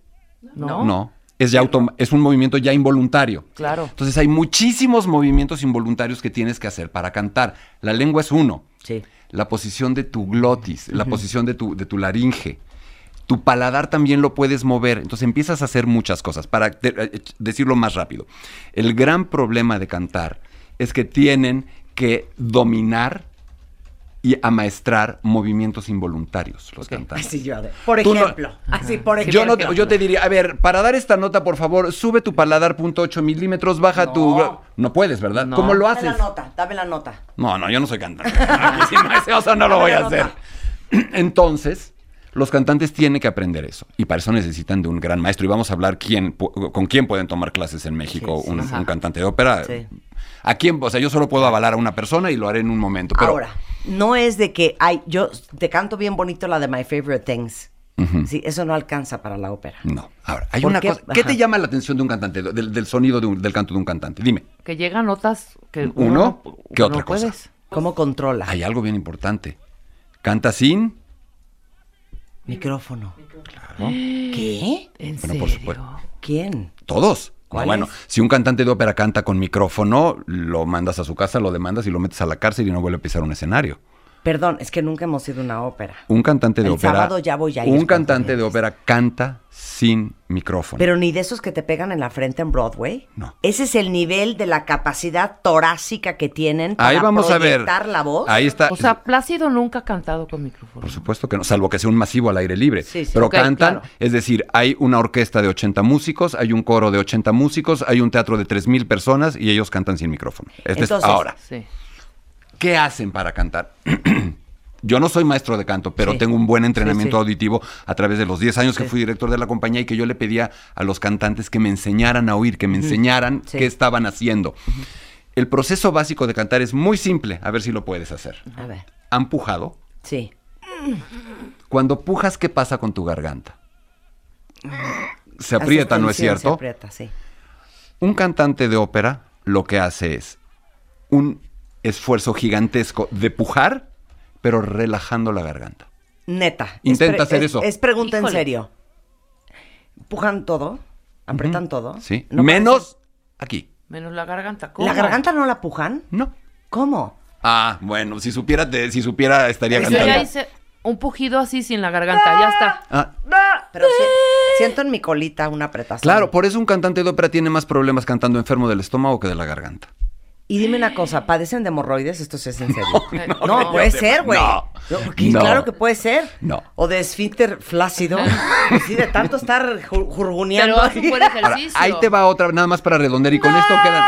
S4: No.
S1: No. es, ya autom- es un movimiento ya involuntario.
S4: Claro.
S1: Entonces hay muchísimos movimientos involuntarios que tienes que hacer para cantar. La lengua es uno.
S3: Sí.
S1: La posición de tu glotis, la posición de tu, de tu laringe. Tu paladar también lo puedes mover. Entonces empiezas a hacer muchas cosas. Para te- eh, decirlo más rápido. El gran problema de cantar es que tienen que dominar y amaestrar movimientos involuntarios los cantantes.
S3: Así yo. Por
S1: no-
S3: ejemplo. Así, por ejemplo.
S1: Yo, no te, yo te diría, a ver, para dar esta nota, por favor, sube tu paladar punto .8 milímetros, baja tu...
S3: No.
S1: Puedes, ¿verdad?
S4: No.
S1: ¿Cómo lo
S3: Dame la
S1: haces?
S3: nota, dame la nota.
S1: No, no, yo no soy cantante. Si no, ese oso no lo voy a hacer. Entonces, los cantantes tienen que aprender eso. Y para eso necesitan de un gran maestro. Y vamos a hablar quién, con quién pueden tomar clases en México
S3: Sí, sí,
S1: un, cantante de ópera.
S3: Sí.
S1: ¿A quién? O sea, yo solo puedo avalar a una persona y lo haré en un momento. Pero,
S3: Ahora, no es de que hay, yo te canto bien bonito la de My Favorite Things. Sí, eso no alcanza para la ópera.
S1: No. Ahora, hay
S3: ¿Por
S1: una
S3: qué?
S1: cosa. ¿Qué
S3: Ajá.
S1: te llama la atención de un cantante, del, del sonido de un- del canto de un cantante? Dime.
S4: Que llegan notas que
S1: Uno,
S4: no-
S1: ¿qué
S4: no
S1: otra cosa?
S4: puedes.
S3: ¿Cómo controla?
S1: Hay algo bien importante. Canta sin.
S3: Micrófono. ¿Qué?
S4: ¿En
S1: Bueno, por
S4: serio?
S1: supuesto.
S3: ¿Quién?
S1: Todos. Bueno, si un cantante de ópera canta con micrófono, lo mandas a su casa, lo demandas y lo metes a la cárcel y no vuelve a pisar un escenario.
S3: Perdón, es que nunca hemos ido a una ópera.
S1: Un cantante de
S3: El
S1: ópera.
S3: sábado ya voy a ir
S1: Un cantante de ópera canta sin micrófono.
S3: Pero ni de esos que te pegan en la frente en Broadway.
S1: No.
S3: Ese es el nivel de la capacidad torácica que tienen para
S1: Ahí vamos a ver.
S3: la voz.
S1: Ahí está.
S4: O sea, Plácido nunca ha cantado con micrófono.
S1: Por supuesto que no, salvo que sea un masivo al aire libre.
S3: Sí, sí.
S1: Pero cantan,
S4: claro.
S1: es decir, hay una orquesta de 80 músicos, hay un coro de 80 músicos, hay un teatro de 3.000 personas y ellos cantan sin micrófono. Este es
S3: Entonces-
S1: ahora.
S4: Sí.
S1: ¿Qué hacen para cantar? Yo no soy maestro de canto, pero
S3: Sí.
S1: tengo un buen entrenamiento
S3: Sí, sí.
S1: auditivo a través de los 10 años que fui director de la compañía y que yo le pedía a los cantantes que me enseñaran a oír, que me enseñaran qué estaban haciendo. El proceso básico de cantar es muy simple, a ver si lo puedes hacer.
S3: A ver.
S1: ¿Han pujado?
S3: Sí.
S1: Cuando pujas, ¿qué pasa con tu garganta? Se aprieta, ¿no es cierto?
S3: Se aprieta, sí.
S1: Un cantante de ópera lo que hace es un esfuerzo gigantesco de pujar, pero relajando la garganta.
S3: Neta.
S1: Intenta hacer
S3: es-
S1: eso.
S3: Es pregunta en serio. ¿Pujan todo? ¿Apretan todo?
S1: Sí.
S3: ¿No
S1: Menos aquí.
S4: Menos la garganta. ¿Cómo?
S3: ¿La garganta no la pujan?
S1: No.
S3: ¿Cómo?
S1: Ah, bueno, si supiera, te- si supiera estaría cantando.
S4: ya hice un pujido así sin la garganta. Ya está.
S1: Ah,
S3: Pero si- siento en mi colita una apretación.
S1: claro, por eso un cantante de ópera tiene más problemas cantando enfermo del estómago que de la garganta.
S3: Y dime una cosa, ¿padecen de hemorroides? Esto sí es en serio.
S4: no,
S3: No,
S4: no,
S3: puede
S1: no,
S3: ser, güey.
S1: no,
S3: que-
S1: no.
S3: Claro que puede ser.
S1: No.
S3: O de esfínter flácido. Sí, de tanto estar ju- jurguneando.
S4: Pero un buen
S1: Ahora,
S4: ejercicio.
S1: ahí te va otra, nada más para redondear y con esto quedan.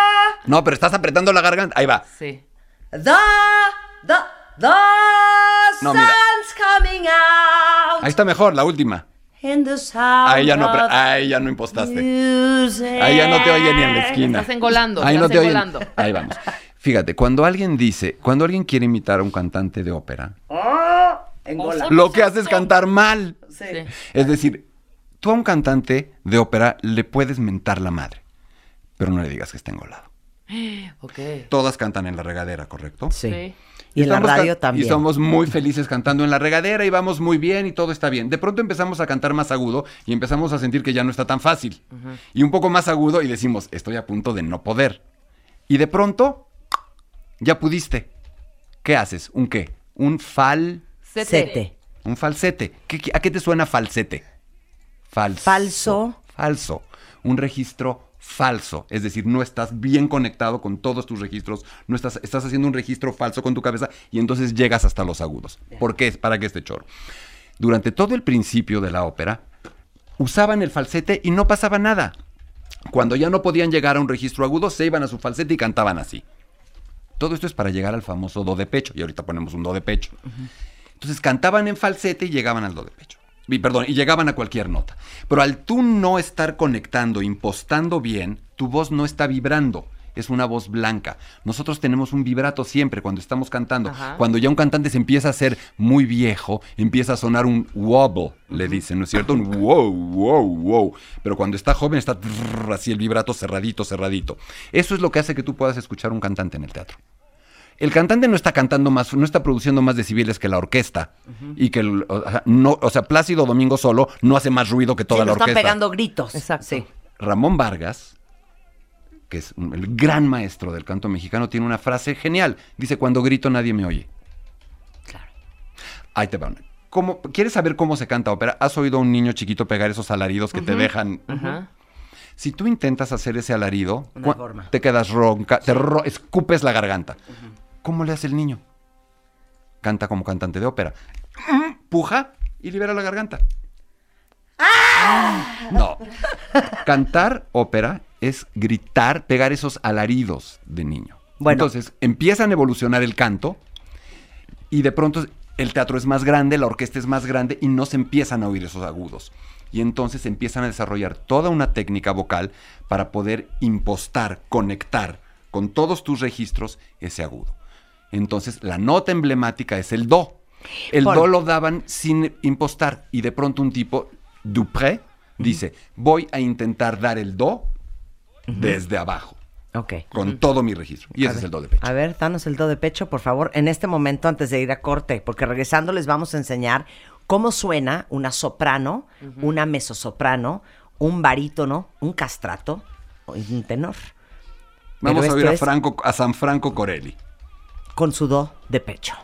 S1: No, pero estás apretando la garganta. Ahí va.
S4: Sí.
S3: The, the, the
S1: No, mira.
S3: sun's coming out.
S1: Ahí está mejor, la última.
S3: In the sound
S1: Ahí ya no, ahí ya no impostaste.
S3: music.
S1: Ahí ya no te oye ni en la esquina.
S4: Estás engolando,
S1: Ahí no
S4: estás
S1: te oyen.
S4: engolando.
S1: Ahí vamos. Fíjate, cuando alguien dice, cuando alguien quiere imitar a un cantante de ópera,
S3: Ah, engola.
S1: lo que hace es cantar mal.
S3: Sí.
S4: Sí.
S1: Es decir, tú a un cantante de ópera le puedes mentar la madre, pero no le digas que está engolado.
S4: Ok.
S1: Todas cantan en la regadera, ¿correcto?
S3: Sí.
S4: Sí.
S3: Y en la radio también.
S1: Y somos muy felices cantando en la regadera y vamos muy bien y todo está bien. De pronto empezamos a cantar más agudo y empezamos a sentir que ya no está tan fácil. Y un poco más agudo y decimos, estoy a punto de no poder. Y de pronto, ya pudiste. ¿Qué haces? ¿Un qué? Un fal...
S4: Sete.
S3: Sete.
S1: Un falsete. ¿Qué- qué- ¿A qué te suena falsete? Falso.
S3: Falso.
S1: Falso. Un registro falso. Es decir, no estás bien conectado con todos tus registros. No estás, estás haciendo un registro falso con tu cabeza y entonces llegas hasta los agudos. ¿Por qué? ¿Para qué este choro? Durante todo el principio de la ópera, usaban el falsete y no pasaba nada. Cuando ya no podían llegar a un registro agudo, se iban a su falsete y cantaban así. Todo esto es para llegar al famoso do de pecho. Y ahorita ponemos un do de pecho. Entonces cantaban en falsete y llegaban al do de pecho. Y, perdón, y llegaban a cualquier nota. Pero al tú no estar conectando, impostando bien, tu voz no está vibrando. Es una voz blanca. Nosotros tenemos un vibrato siempre cuando estamos cantando.
S4: Ajá.
S1: Cuando ya un cantante se empieza a hacer muy viejo, empieza a sonar un wobble, le dicen, ¿no es cierto? Un wow, wow, wow. Pero cuando está joven está así el vibrato cerradito, cerradito. Eso es lo que hace que tú puedas escuchar un cantante en el teatro. El cantante no está cantando más, no está produciendo más decibeles que la orquesta. Y que, el- o sea, no, o sea, Plácido Domingo solo no hace más ruido que toda
S3: Sí,
S1: la
S3: no están
S1: orquesta.
S3: pegando gritos.
S4: Exacto.
S3: Sí.
S1: Ramón Vargas, que es un- el gran maestro del canto mexicano, tiene una frase genial. Dice, cuando grito nadie me oye.
S3: Claro.
S1: Ahí te va. una. ¿Cómo- ¿Quieres saber cómo se canta ópera? ¿Has oído a un niño chiquito pegar esos alaridos que te dejan? Si tú intentas hacer ese alarido, te quedas ronca, te ro- escupes la garganta. ¿Cómo le hace el niño? Canta como cantante de ópera. Puja y libera la garganta. No. Cantar ópera es gritar, pegar esos alaridos de niño.
S3: Bueno.
S1: Entonces empiezan a evolucionar el canto y de pronto el teatro es más grande, la orquesta es más grande y no se empiezan a oír esos agudos. Y entonces empiezan a desarrollar toda una técnica vocal para poder impostar, conectar con todos tus registros ese agudo. Entonces la nota emblemática es el do. El
S3: Por-
S1: do lo daban sin impostar y de pronto un tipo, Dupré, dice, voy a intentar dar el do desde abajo,
S3: Ok.
S1: con todo mi registro. Y
S3: A
S1: ese es el do de pecho.
S3: A ver, danos el do de pecho, por favor, en este momento antes de ir a corte, porque regresando les vamos a enseñar cómo suena una soprano, una mezzosoprano, un barítono, un castrato y un tenor.
S1: Vamos
S3: Pero
S1: a oír a,
S3: es
S1: Franco, a San Franco Corelli.
S3: Con su do de pecho.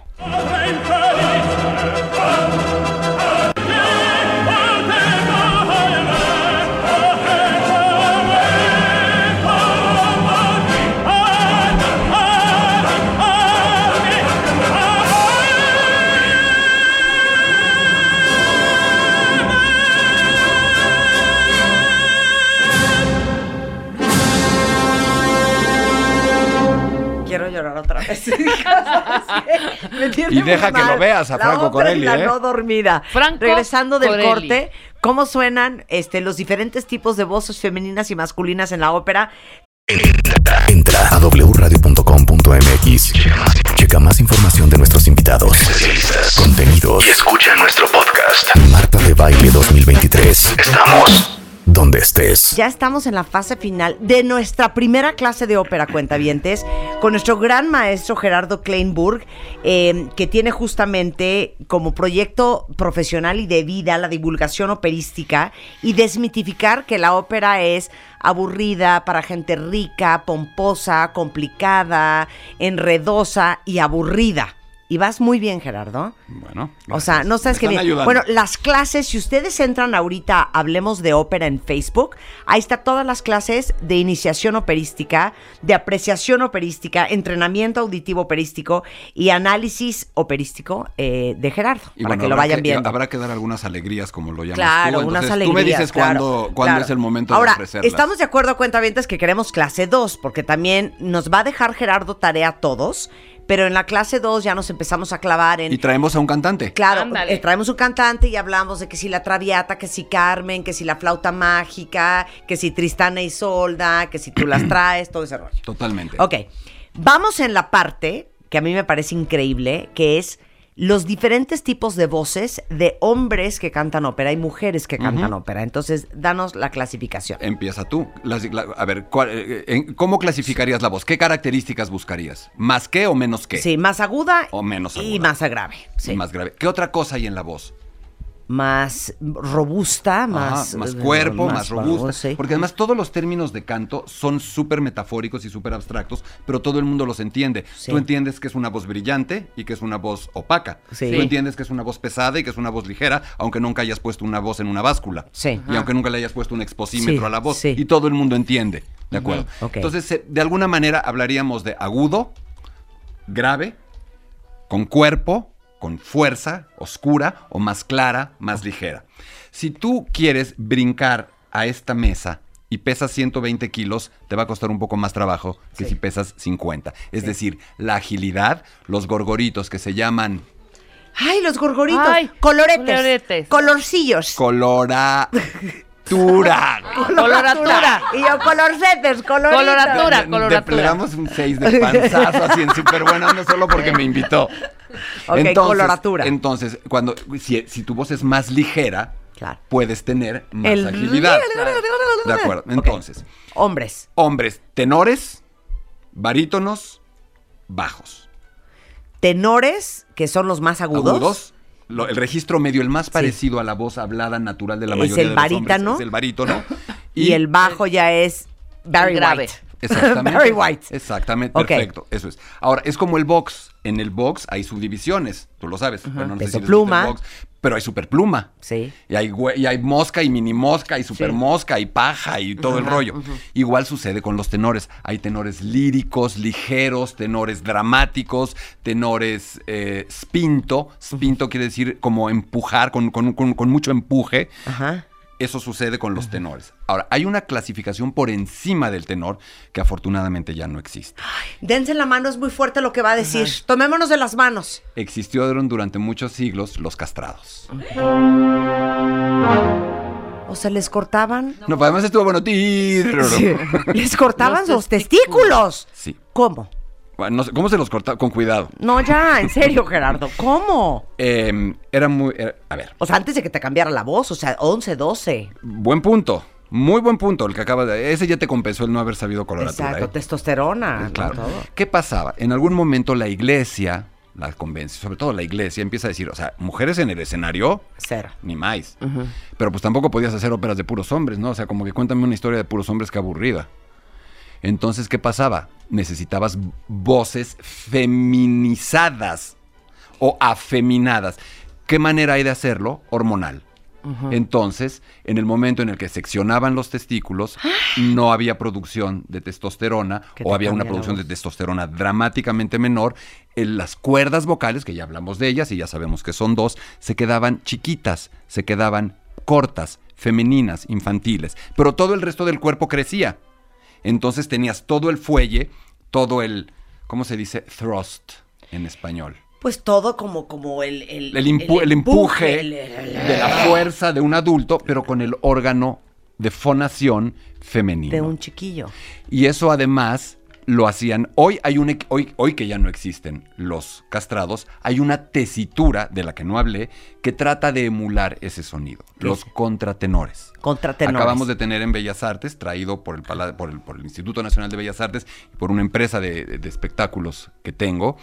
S3: Otra vez.
S1: Y deja que lo veas a Franco Corelli,
S3: la
S1: ¿eh?
S3: no dormida.
S4: Franco
S3: Regresando del
S4: Corelli.
S3: corte, ¿cómo suenan este, los diferentes tipos de voces femeninas y masculinas en la ópera?
S2: Entra a wradio.com.mx. Checa más información de nuestros invitados, contenidos y escucha nuestro podcast. Marta de Baile 2023. Estamos donde estés.
S3: Ya estamos en la fase final de nuestra primera clase de ópera, cuentavientes, con nuestro gran maestro Gerardo Kleinburg, eh, que tiene justamente como proyecto profesional y de vida la divulgación operística y desmitificar que la ópera es aburrida para gente rica, pomposa, complicada, enredosa y aburrida. Y vas muy bien, Gerardo.
S1: Bueno.
S3: O sea, no sabes qué bien.
S1: ayudando.
S3: Bueno, las clases, si ustedes entran ahorita, hablemos de ópera en Facebook, ahí está todas las clases de iniciación operística, de apreciación operística, entrenamiento auditivo operístico y análisis operístico eh, de Gerardo,
S1: Y
S3: para
S1: bueno,
S3: que lo vayan viendo.
S1: Habrá que dar algunas alegrías, como lo llamas
S3: Claro,
S1: tú.
S3: unas alegrías.
S1: Tú me dices
S3: claro,
S1: cuándo, cuándo
S3: claro.
S1: es el momento
S3: Ahora,
S1: de ofrecerlas.
S3: estamos de acuerdo, cuentavientes, que queremos clase 2, porque también nos va a dejar Gerardo tarea a todos, pero en la clase 2 ya nos empezamos a clavar en
S1: Y traemos a un cantante.
S3: Claro,
S4: Ándale.
S3: eh, traemos un cantante y hablamos de que si la Traviata, que si Carmen, que si la flauta mágica, que si Tristana y Solda, que si tú las traes, todo ese rollo.
S1: Totalmente.
S3: Ok, vamos en la parte que a mí me parece increíble, que es los diferentes tipos de voces de hombres que cantan ópera y mujeres que cantan ópera. Entonces, danos la clasificación.
S1: Empieza tú. La- a ver, ¿cuál- eh, en- ¿cómo clasificarías la voz? ¿Qué características buscarías? ¿Más qué o menos qué?
S3: Sí, más aguda
S1: O menos
S3: y
S1: aguda.
S3: más grave. Sí.
S1: Más grave. ¿Qué otra cosa hay en la voz?
S3: Más robusta,
S1: Ajá,
S3: más...
S1: más
S3: eh,
S1: cuerpo, más, robusta.
S3: sí.
S1: Porque además todos los términos de canto son súper metafóricos y súper abstractos, pero todo el mundo los entiende.
S3: Sí.
S1: Tú entiendes que es una voz brillante y que es una voz opaca.
S3: Sí.
S1: Tú entiendes que es una voz pesada y que es una voz ligera, aunque nunca hayas puesto una voz en una báscula.
S3: Sí.
S1: Y aunque nunca le hayas puesto un exposímetro
S3: Sí,
S1: a la voz.
S3: sí.
S1: Y todo el mundo entiende. ¿De acuerdo? Entonces, eh, de alguna manera hablaríamos de agudo, grave, con cuerpo, con fuerza, oscura o más clara, más ligera. Si tú quieres brincar a esta mesa y pesas 120 kilos, te va a costar un poco más trabajo que
S3: Sí.
S1: si pesas 50. Es decir, la agilidad, los gorgoritos que se llaman
S3: Ay, los gorgoritos.
S4: Ay,
S3: coloretes.
S4: coloretes.
S3: Colorcillos.
S1: coloratura.
S4: Coloratura.
S3: Y yo, colorcetes, coloritos.
S4: Coloratura.
S1: Le-
S4: coloratura.
S1: Le damos un 6 de panzazo así en súper buena onda solo porque me invitó.
S3: Ok, coloratura.
S1: Entonces, cuando, si, si tu voz es más ligera,
S3: Claro.
S1: puedes tener más
S3: El-
S1: agilidad. De acuerdo. Entonces,
S3: Hombres.
S1: hombres, tenores, barítonos, bajos.
S3: Tenores, que son los más agudos.
S1: Agudos. lo- el registro medio, el más parecido a la voz hablada natural de la
S3: Es
S1: mayoría
S3: el
S1: de los
S3: barítano.
S1: hombres, es el barítono.
S3: Y,
S1: Y-
S3: el bajo ya es Barry
S4: El grave.
S3: White.
S1: Exactamente.
S3: Barry White.
S1: Exactamente, perfecto. Eso es. Ahora, es como el box. En el box hay subdivisiones, tú lo sabes. Bueno, no sé si
S3: pluma.
S1: box, pero hay superpluma.
S3: Sí.
S1: Y hay, y hay mosca y mini mosca y super
S3: Sí.
S1: mosca y paja y todo el rollo. Igual sucede con los tenores. Hay tenores líricos, ligeros, tenores dramáticos, tenores eh, spinto. Spinto quiere decir como empujar, con, con- con- con mucho empuje.
S3: Ajá.
S1: Eso sucede con los tenores. Ahora, hay una clasificación por encima del tenor que afortunadamente ya no existe.
S3: Dense la mano, es muy fuerte lo que va a decir. Tomémonos de las manos.
S1: Existieron durante muchos siglos los castrados.
S3: O sea, les cortaban.
S1: No, pues además estuvo bueno.
S3: Sí. Les cortaban
S4: Los
S3: los testículos.
S1: Sí.
S3: ¿Cómo?
S1: Bueno, no sé, ¿Cómo se los corta? Con cuidado.
S3: No, ya, en serio, Gerardo. ¿Cómo?
S1: Eh, era muy... era- a ver,
S3: O sea, antes de que te cambiara la voz, o sea, 11, 12.
S1: buen punto. Muy buen punto el que acaba de... Ese ya te compensó el no haber sabido coloratura.
S3: Exacto,
S1: ¿eh?
S3: testosterona. ¿no?
S1: Claro.
S3: Todo.
S1: ¿Qué pasaba? En algún momento la iglesia, la convención, sobre todo la iglesia, empieza a decir, o sea, mujeres en el escenario,
S3: Cero.
S1: ni más. Pero pues tampoco podías hacer óperas de puros hombres, ¿no? O sea, como que cuéntame una historia de puros hombres que aburrida. Entonces, ¿qué pasaba? Necesitabas voces feminizadas o afeminadas. ¿Qué manera hay de hacerlo? Hormonal. Entonces, en el momento en el que seccionaban los testículos, no había producción de testosterona o había una producción de testosterona dramáticamente menor. En las cuerdas vocales, que ya hablamos de ellas y ya sabemos que son dos, se quedaban chiquitas, se quedaban cortas, femeninas, infantiles, pero todo el resto del cuerpo crecía. Entonces tenías todo el fuelle, todo el, ¿cómo se dice? Thrust en español.
S3: Pues todo como, como el... El,
S1: El, impu- el empuje de la fuerza de un adulto, pero con el órgano de fonación femenino.
S3: de un chiquillo.
S1: Y eso además lo hacían. Hoy hay un hoy, hoy que ya no existen los castrados, hay una tesitura de la que no hablé que trata de emular ese sonido. Los contratenores.
S3: Contratenores.
S1: Acabamos de tener en Bellas Artes, traído por el, por el, por el Instituto Nacional de Bellas Artes y por una empresa de, de espectáculos que tengo,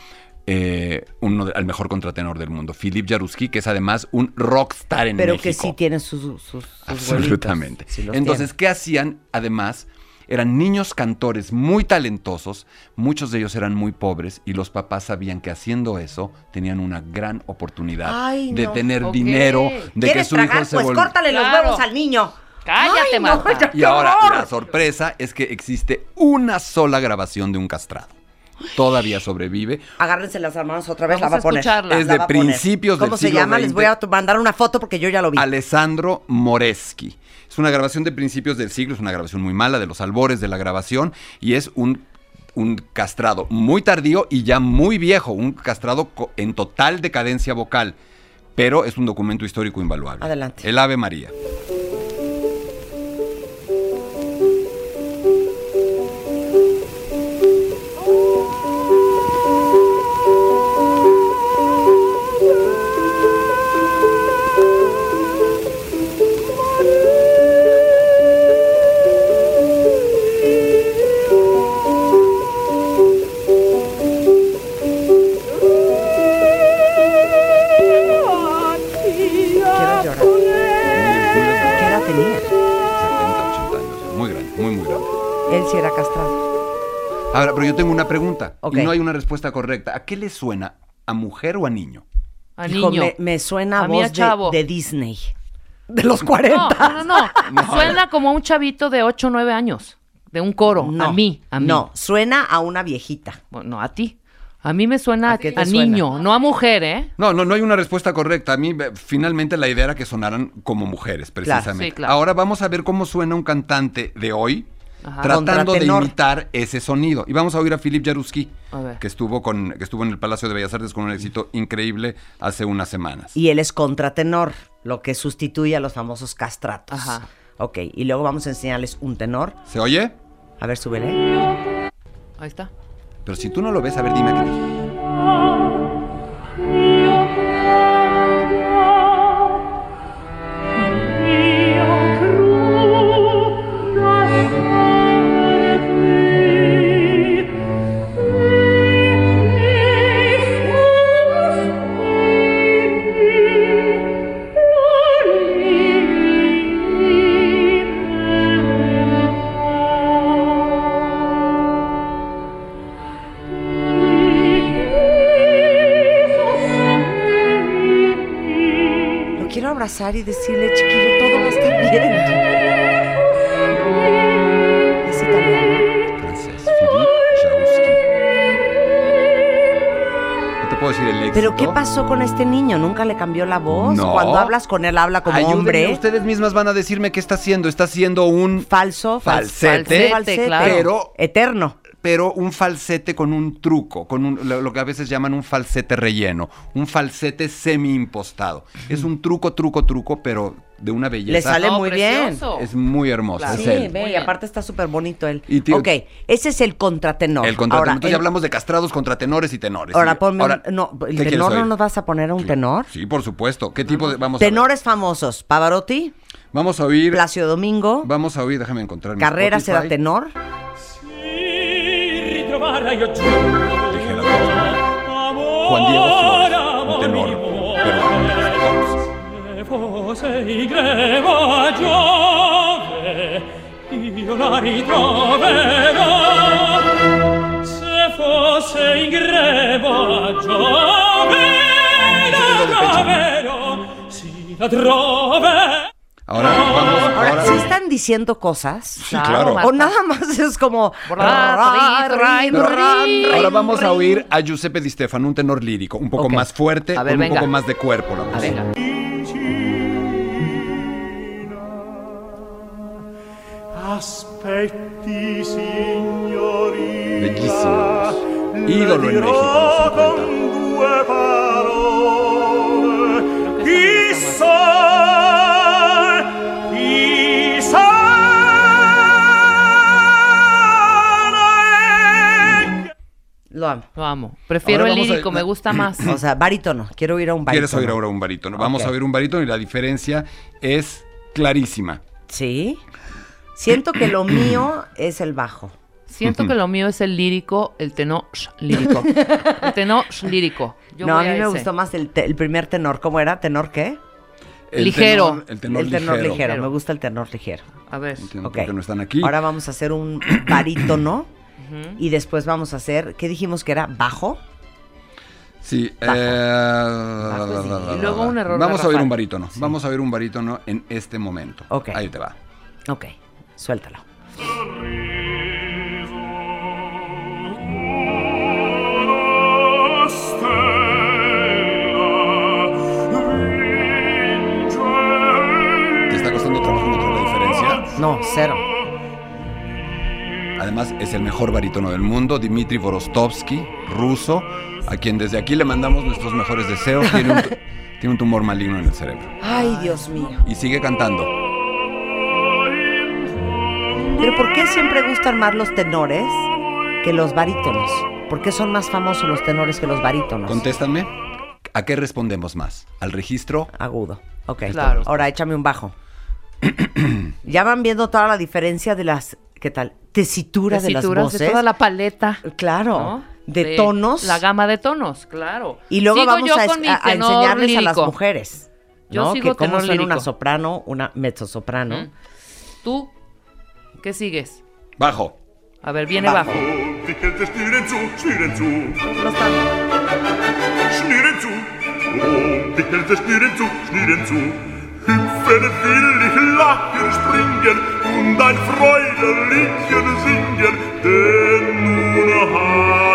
S1: eh, uno de- al mejor contratenor del mundo, Philip Jaruski, que es además un rockstar en
S3: Pero
S1: México.
S3: que sí tiene sus, sus, sus
S1: Absolutamente.
S3: sí
S1: Entonces, ¿qué hacían? Además, eran niños cantores muy talentosos, muchos de ellos eran muy pobres y los papás sabían que haciendo eso tenían una gran oportunidad
S3: Ay,
S1: de
S3: no.
S1: tener dinero, de que
S3: ¿Quieres
S1: su hijo se
S3: Pues córtale los huevos al niño.
S4: Cállate,
S3: Ay, no,
S4: Marta.
S3: ya,
S1: Y ahora
S3: horror.
S1: la sorpresa es que existe una sola grabación de un castrado. Todavía sobrevive.
S3: Agárrense las manos otra vez,
S4: Vamos
S3: la va
S4: a
S3: poner.
S4: escucharla.
S1: Es
S3: La
S1: de principios del
S3: ¿Cómo se
S1: siglo
S3: llama? Les voy a mandar una foto porque yo ya lo vi.
S1: Alessandro Moreschi. Es una grabación de principios del siglo, es una grabación muy mala, de los albores de la grabación, y es un, un castrado muy tardío y ya muy viejo, un castrado en total decadencia vocal, pero es un documento histórico invaluable.
S3: Adelante.
S1: El Ave María.
S3: Él sí era castrado.
S1: Ahora, pero yo tengo una pregunta y no hay una respuesta correcta. ¿A qué le suena? ¿A mujer o a niño?
S4: A
S3: Dijo,
S4: niño.
S3: me, me suena
S4: A mí a
S3: voz
S4: chavo.
S3: de Disney. De los 40.
S4: No, no, no. Suena como un chavito de 8 o 9 años. De un coro. A mí. A mí.
S3: No, suena a una viejita.
S4: Bueno, no, a ti. A mí me suena
S3: ¿A
S4: a,
S3: qué te
S4: a
S3: suena?
S4: niño, no a mujer, ¿eh?
S1: No, no, no hay una respuesta correcta. A mí, eh, finalmente, la idea era que sonaran como mujeres, precisamente.
S4: Sí, claro.
S1: Ahora vamos a ver cómo suena un cantante de hoy
S4: Ajá.
S1: tratando de imitar ese sonido. Y vamos a oír a Philip Jaruski,
S4: A ver.
S1: que estuvo, con, que estuvo en el Palacio de Bellas Artes con un éxito increíble hace unas semanas.
S3: Y él es contratenor, lo que sustituye a los famosos castratos.
S4: Ajá.
S3: Ok, y luego vamos a enseñarles un tenor.
S1: ¿Se oye?
S3: A ver, súbele.
S4: Ahí está.
S1: Pero si tú no lo ves, a ver, dime qué
S3: abrazar y decirle, chiquillo, todo va a estar bien. Es italiano.
S1: Francés, Philippe Jausky. No te puedo decir el éxito.
S3: Pero ¿qué pasó con este niño? ¿Nunca le cambió la voz?
S1: No.
S3: Cuando hablas con él, habla como
S1: Ayúdenme,
S3: hombre.
S1: Ustedes mismas van a decirme qué está haciendo. Está haciendo un
S3: Falso, fal-
S1: Falsete,
S3: falsete,
S4: claro.
S1: pero-
S3: Eterno.
S1: Pero un falsete con un truco, con un- lo, que a veces llaman un falsete relleno, un falsete semi impostado. Es un truco, truco, truco, pero de una belleza.
S3: Le sale
S4: No,
S3: muy
S4: precioso.
S1: Es muy hermoso,
S4: Claro.
S1: es
S3: Sí,
S1: él.
S3: ve,
S4: Muy
S3: y
S4: bien.
S3: aparte está súper bonito él.
S1: Y tío-
S3: ok, ese es el contratenor.
S1: El contratenor.
S3: Ahora,
S1: Entonces
S3: el-
S1: ya hablamos de castrados, contratenores y tenores.
S3: Ahora
S1: Y-
S3: ponme
S1: ahora,
S3: un- no, el
S1: ¿qué quieres
S3: tenor no nos vas a poner un tenor.
S1: Sí, por supuesto. ¿Qué tipo de vamos a ver?
S3: Tenores famosos, Pavarotti,
S1: Vamos a oír
S3: Plácido Domingo,
S1: Vamos a oír, déjame encontrar
S3: Carreras era tenor,
S5: cara io giuro.
S1: Dije la cosa Juan Diego Flores un tenor
S5: peruano forse i greva giove io la ritroverò. Se fosse in greva giove la troverò. Si la troverò.
S1: Ahora vamos,
S3: Ahora,
S1: ahora
S3: sí están diciendo cosas.
S1: Sí, claro.
S3: O nada más es como.
S1: Ahora vamos a oír a Giuseppe Di Stefano, un tenor lírico, un poco
S3: Ok.
S1: más fuerte,
S4: ver,
S1: con un poco más de cuerpo. La
S4: A.
S6: Aspetti, signorina.
S1: Bellísimos.
S6: le
S1: Ídolo en México,
S3: amo.
S4: Lo amo. Prefiero el
S1: a-
S4: lírico, me gusta más.
S3: O sea, barítono. Quiero oír a un barítono.
S1: ¿Quieres oír ahora un barítono? Vamos a oír un barítono y la diferencia es clarísima.
S3: Sí. Siento que lo mío es el bajo.
S4: Siento que lo mío es el lírico, el tenor lírico. El tenor lírico. Yo
S3: no, a mí me gustó más el, te- el primer tenor. ¿Cómo era? ¿Tenor qué?
S1: El
S4: Ligero.
S1: tenor- el tenor,
S3: el tenor ligero.
S1: ligero.
S3: Me gusta el tenor ligero.
S4: A ver.
S1: Entiendo
S3: Ok.
S1: por qué no están aquí.
S3: Ahora vamos a hacer un barítono. Y después vamos a hacer, ¿qué dijimos que era? ¿Bajo?
S1: Sí.
S3: Bajo.
S1: eh,
S4: Y luego un error
S1: Vamos a oír un barítono. Vamos a oír un barítono en este momento. Ahí te va.
S3: Ok, suéltalo.
S1: ¿Te está costando trabajo encontrar la diferencia?
S3: No, cero.
S1: Además, es el mejor barítono del mundo, Dmitry Vorostovsky, ruso, a quien desde aquí le mandamos nuestros mejores deseos. Tiene un, tiene un tumor maligno en el cerebro.
S3: Ay, Dios mío.
S1: Y sigue cantando.
S3: Pero ¿por qué siempre gustan más los tenores que los barítonos? ¿Por qué son más famosos los tenores que los barítonos?
S1: Contéstame. ¿A qué respondemos más? ¿Al registro?
S3: Agudo. Ok.
S4: Claro.
S3: Ahora échame un bajo. ya van viendo toda la diferencia de las, ¿qué tal? Tesitura de las
S4: Tesituras
S3: voces.
S4: de toda la paleta.
S3: Claro.
S4: ¿no?
S3: De, tonos.
S4: La gama de tonos, claro.
S3: Y luego
S4: Sigo
S3: vamos a, enseñarles a las mujeres.
S4: Yo
S3: ¿no?
S4: sigo
S3: que cómo suena una soprano, una mezzosoprano.
S4: Mm. ¿Tú qué sigues?
S1: Bajo.
S4: A ver, viene
S3: Bajo.
S4: bajo.
S6: hüpfen will ich lachen springen und ein Freudelliedchen singen, denn nun hab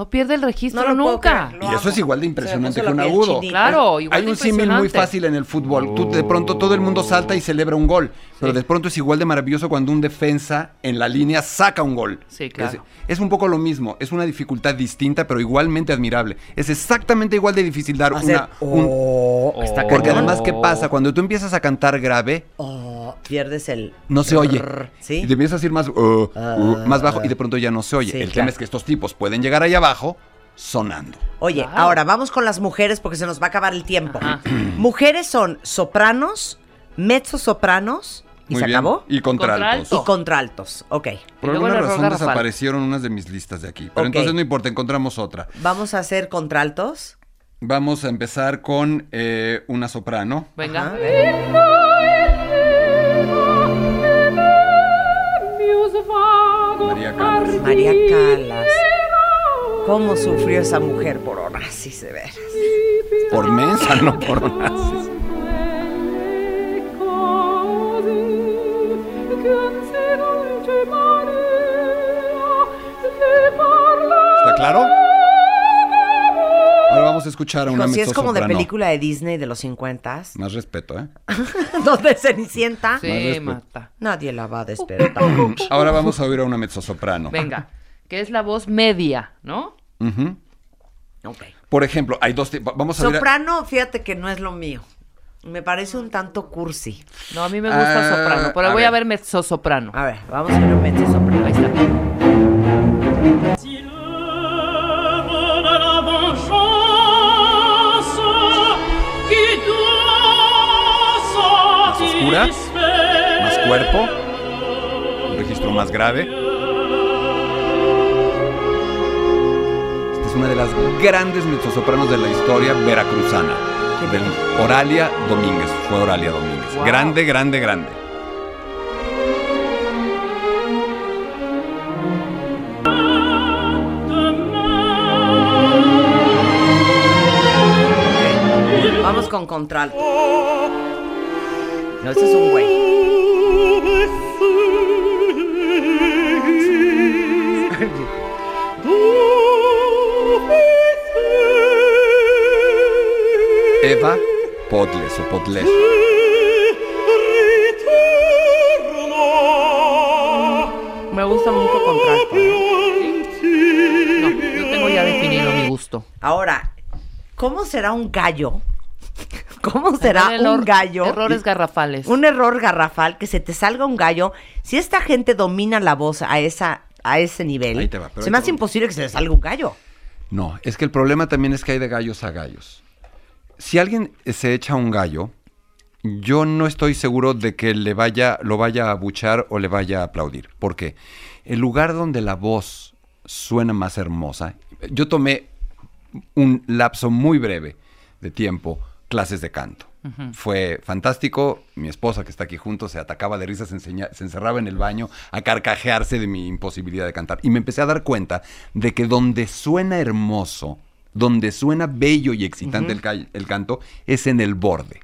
S4: No pierde el registro
S3: No
S4: nunca.
S3: creer,
S1: Y eso es igual de impresionante que un agudo.
S3: chinita.
S4: Claro, igual
S1: Hay
S4: de
S1: un símil muy fácil en el fútbol. Tú de pronto todo el mundo salta y celebra un gol, pero de pronto es igual de maravilloso cuando un defensa en la línea saca un gol.
S4: Sí, claro.
S1: Es, es un poco lo mismo, es una dificultad distinta, pero igualmente admirable. Es exactamente igual de difícil dar
S3: Hacer,
S1: una un-
S3: oh,
S4: Está
S1: porque además qué pasa cuando tú empiezas a cantar grave,
S3: pierdes el...
S1: no se oye.
S3: ¿Sí?
S1: Y te empiezas a ir más, uh, uh, más bajo y de pronto ya no se oye.
S3: Sí,
S1: el
S3: claro.
S1: tema es que estos tipos pueden llegar ahí abajo sonando.
S3: Oye, ahora vamos con las mujeres porque se nos va a acabar el tiempo.
S4: Ajá.
S3: Mujeres son sopranos, mezzosopranos, ¿y
S1: Muy
S3: se
S1: bien.
S3: acabó?
S1: Y contraltos.
S4: Contralto.
S3: Y contraltos, ok.
S1: Por alguna razón desaparecieron unas de mis listas de aquí. Pero entonces no importa, encontramos otra.
S3: Vamos a hacer contraltos.
S1: Vamos a empezar con eh, una soprano.
S4: Venga.
S3: Ajá,
S1: María
S3: Calas. ¿Cómo sufrió esa mujer por Onassis, de veras?
S1: Por mensa, no por Onassis. ¿Está claro? Vamos a escuchar a una
S3: si es como de película de Disney de los 50
S1: Más respeto, ¿eh?
S3: donde Cenicienta
S4: Sí, mata.
S3: nadie la va a despertar.
S1: Ahora vamos a oír a una mezzosoprano.
S4: Venga. Que es la voz media, ¿no?
S1: Ujú.
S3: Ok.
S1: Por ejemplo, hay dos... Vamos a ver...
S3: Soprano, fíjate que no es lo mío. Me parece un tanto cursi.
S4: No, a mí me gusta
S1: Ah,
S4: soprano, pero
S1: a
S4: voy a
S1: ver.
S4: ver mezzosoprano.
S3: A ver, vamos a ver un mezzosoprano.
S4: Ahí está.
S1: Más cuerpo. Un registro más grave. Esta es una de las grandes mezzosopranos de la historia veracruzana. Del Oralia Domínguez. Fue Oralia Domínguez.
S4: Wow.
S1: Grande, grande, grande.
S3: Vamos con contralto. No, ese es un güey.
S1: Eva Podles o Podles.
S4: Me gusta mucho contralto. ¿eh? No, yo tengo ya definido mi gusto.
S3: Ahora, ¿cómo será un gallo? ¿Cómo será
S4: Un error-
S3: un gallo?
S4: Errores garrafales.
S3: Un error garrafal, que se te salga un gallo. Si esta gente domina la voz a esa a ese nivel,
S1: Ahí te va, pero
S3: se
S1: ahí
S3: me hace imposible que se le salga un gallo.
S1: No, es que el problema también es que hay de gallos a gallos. Si alguien se echa un gallo, yo no estoy seguro de que le vaya, lo vaya a abuchar o le vaya a aplaudir. ¿Por qué? El lugar donde la voz suena más hermosa, yo tomé un lapso muy breve de tiempo clases de canto. Fue fantástico. Mi esposa, que está aquí junto, se atacaba de risa, se, enseña- se encerraba en el baño a carcajearse de mi imposibilidad de cantar. Y me empecé a dar cuenta de que donde suena hermoso, donde suena bello y excitante el canto, es en el borde.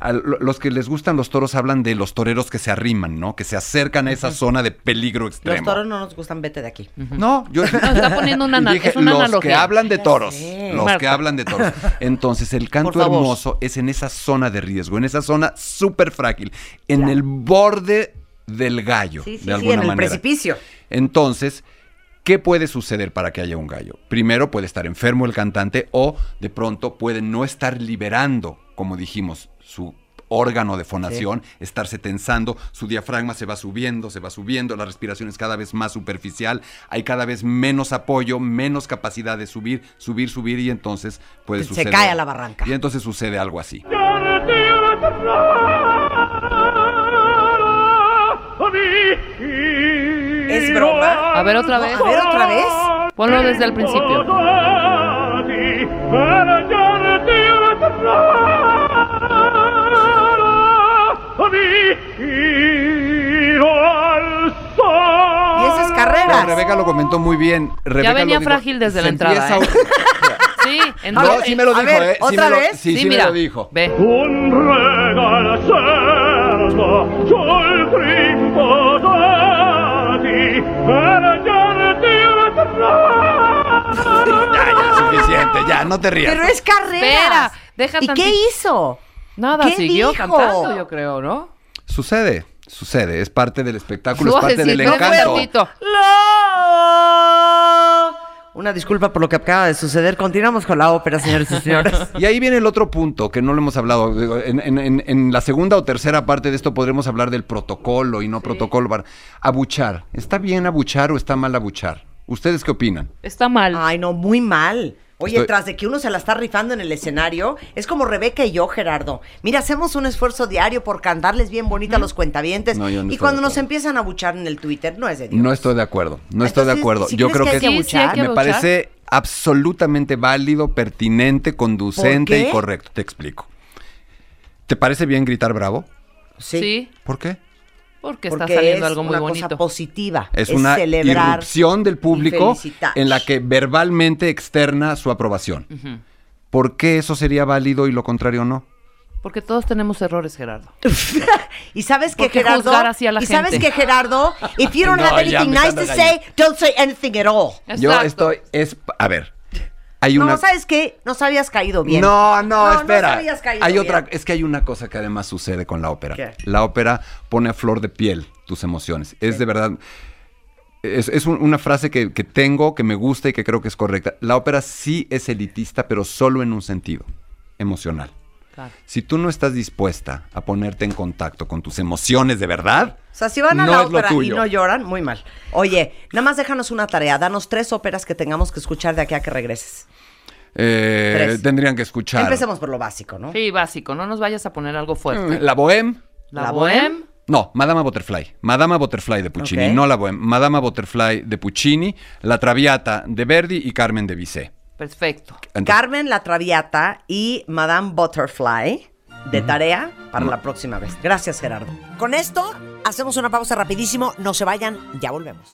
S1: A los que les gustan los toros hablan de los toreros que se arriman, ¿no? Que se acercan a esa zona de peligro
S3: Los
S1: extremo.
S3: toros no nos gustan, vete de aquí.
S1: No, yo
S4: está poniendo una
S1: dije,
S4: es una
S1: los que hablan de toros, los
S4: Marta.
S1: que hablan de toros. Entonces, el canto hermoso es en esa zona de riesgo, en esa zona súper frágil, en el borde del gallo,
S3: Sí, sí,
S1: de
S3: sí,
S1: alguna
S3: en el
S1: manera.
S3: precipicio.
S1: Entonces, ¿qué puede suceder para que haya un gallo? Primero, puede estar enfermo el cantante o de pronto puede no estar liberando, como dijimos, su órgano de fonación, estarse tensando, su diafragma se va subiendo, se va subiendo, la respiración es cada vez más superficial, hay cada vez menos apoyo, menos capacidad de subir, subir, subir y entonces puede
S3: Se
S1: suceder.
S3: cae a la barranca.
S1: Y entonces sucede algo así.
S3: ¿Es broma?
S4: A ver otra vez.
S3: A ver otra vez.
S4: Ponlo desde el principio.
S3: Y esa es
S1: No,
S3: carreras.
S1: Rebeca lo comentó muy bien. Rebeca
S4: venía
S1: lo dijo,
S4: frágil desde la entrada,
S1: empieza-
S4: Sí, en
S1: No, sí me lo dijo,
S3: ver,
S1: ¿eh? Sí
S3: ¿otra
S1: me lo-
S3: vez?
S1: Sí, sí, me
S4: mira.
S1: lo dijo.
S4: Ve.
S5: Un atrás.
S1: Ya, ya, suficiente, ya, no te rías.
S3: Pero es carreras.
S4: Espera, deja
S3: ¿Y qué
S4: tantito.
S3: hizo?
S4: Nada,
S3: ¿Qué
S4: siguió
S3: dijo?
S4: cantando, yo creo, ¿no?
S1: Sucede, sucede, es parte del espectáculo, es parte
S4: decir,
S1: del
S4: no,
S1: encanto.
S4: tantito.
S3: Una disculpa por lo que acaba de suceder. Continuamos con la ópera, señores y señores.
S1: Y ahí viene el otro punto que no lo hemos hablado. En, en- en- en la segunda o tercera parte de esto podremos hablar del protocolo y no protocolo. Bar- Abuchar. ¿Está bien abuchar o está mal abuchar? ¿Ustedes qué opinan?
S4: Está mal.
S3: Ay, no, muy mal. Oye,
S1: Estoy-
S3: tras de que uno se la está rifando en el escenario, es como Rebeca y yo, Gerardo. Mira, hacemos un esfuerzo diario por cantarles bien bonita a los cuentavientes.
S1: No, yo no
S3: y cuando nos empiezan a buchar en el Twitter, no es de Dios.
S1: No estoy de acuerdo. No estoy de acuerdo.
S3: ¿sí
S1: Yo creo
S3: que
S1: que,
S3: que
S4: Sí, sí hay
S3: abuchar?
S4: que
S1: me parece absolutamente válido, pertinente, conducente y correcto. Te explico. ¿Te parece bien gritar bravo?
S4: Sí.
S1: ¿Por qué?
S4: Porque,
S3: Porque
S4: está saliendo
S3: es
S4: algo muy
S3: una
S4: bonito.
S3: cosa positiva.
S1: Es, una
S3: celebrar
S1: irrupción del
S3: y
S1: público en la que verbalmente externa su aprobación.
S4: Ujú.
S1: ¿Por qué eso sería válido y lo contrario no?
S4: Porque todos tenemos errores, Gerardo.
S3: Y sabes que
S4: ¿Por qué
S3: Gerardo,
S4: juzgar así a la
S3: y sabes
S4: gente?
S3: que Gerardo, if you don't
S1: No,
S3: have anything nice to say, don't say anything at all.
S1: Yo
S4: Exacto.
S1: estoy, es, a ver, hay
S3: No,
S1: una...
S3: ¿sabes qué? Nos habías caído bien.
S1: No, no,
S3: No, no
S1: espera.
S3: caído
S1: hay
S3: bien.
S1: otra, es que hay una cosa que además sucede con la ópera.
S3: ¿Qué?
S1: La ópera pone a flor de piel tus emociones. Es de verdad. Es, es un- una frase que, que tengo, que me gusta y que creo que es correcta. La ópera sí es elitista, pero solo en un sentido, emocional.
S4: Claro.
S1: Si tú no estás dispuesta a ponerte en contacto con tus emociones de verdad,
S3: O sea, si van a
S1: no
S3: la ópera y no lloran, muy mal. Oye, nada más déjanos una tarea. Danos tres óperas que tengamos que escuchar de aquí a que regreses.
S1: eh, tendrían que escuchar.
S3: Empecemos por lo básico, ¿no?
S4: Sí, básico. No nos vayas a poner algo fuerte.
S1: Mm, La Bohème.
S4: La,
S3: La
S4: Bohème.
S1: No, Madama Butterfly. Madama Butterfly de Puccini, no la Bohème. Madama Butterfly de Puccini, La Traviata de Verdi y Carmen de Bizet.
S4: Perfecto.
S1: Entonces,
S3: Carmen la Traviata y Madame Butterfly de tarea para la próxima vez. Gracias, Gerardo. Con esto hacemos una pausa rapidísimo. No se vayan, ya volvemos.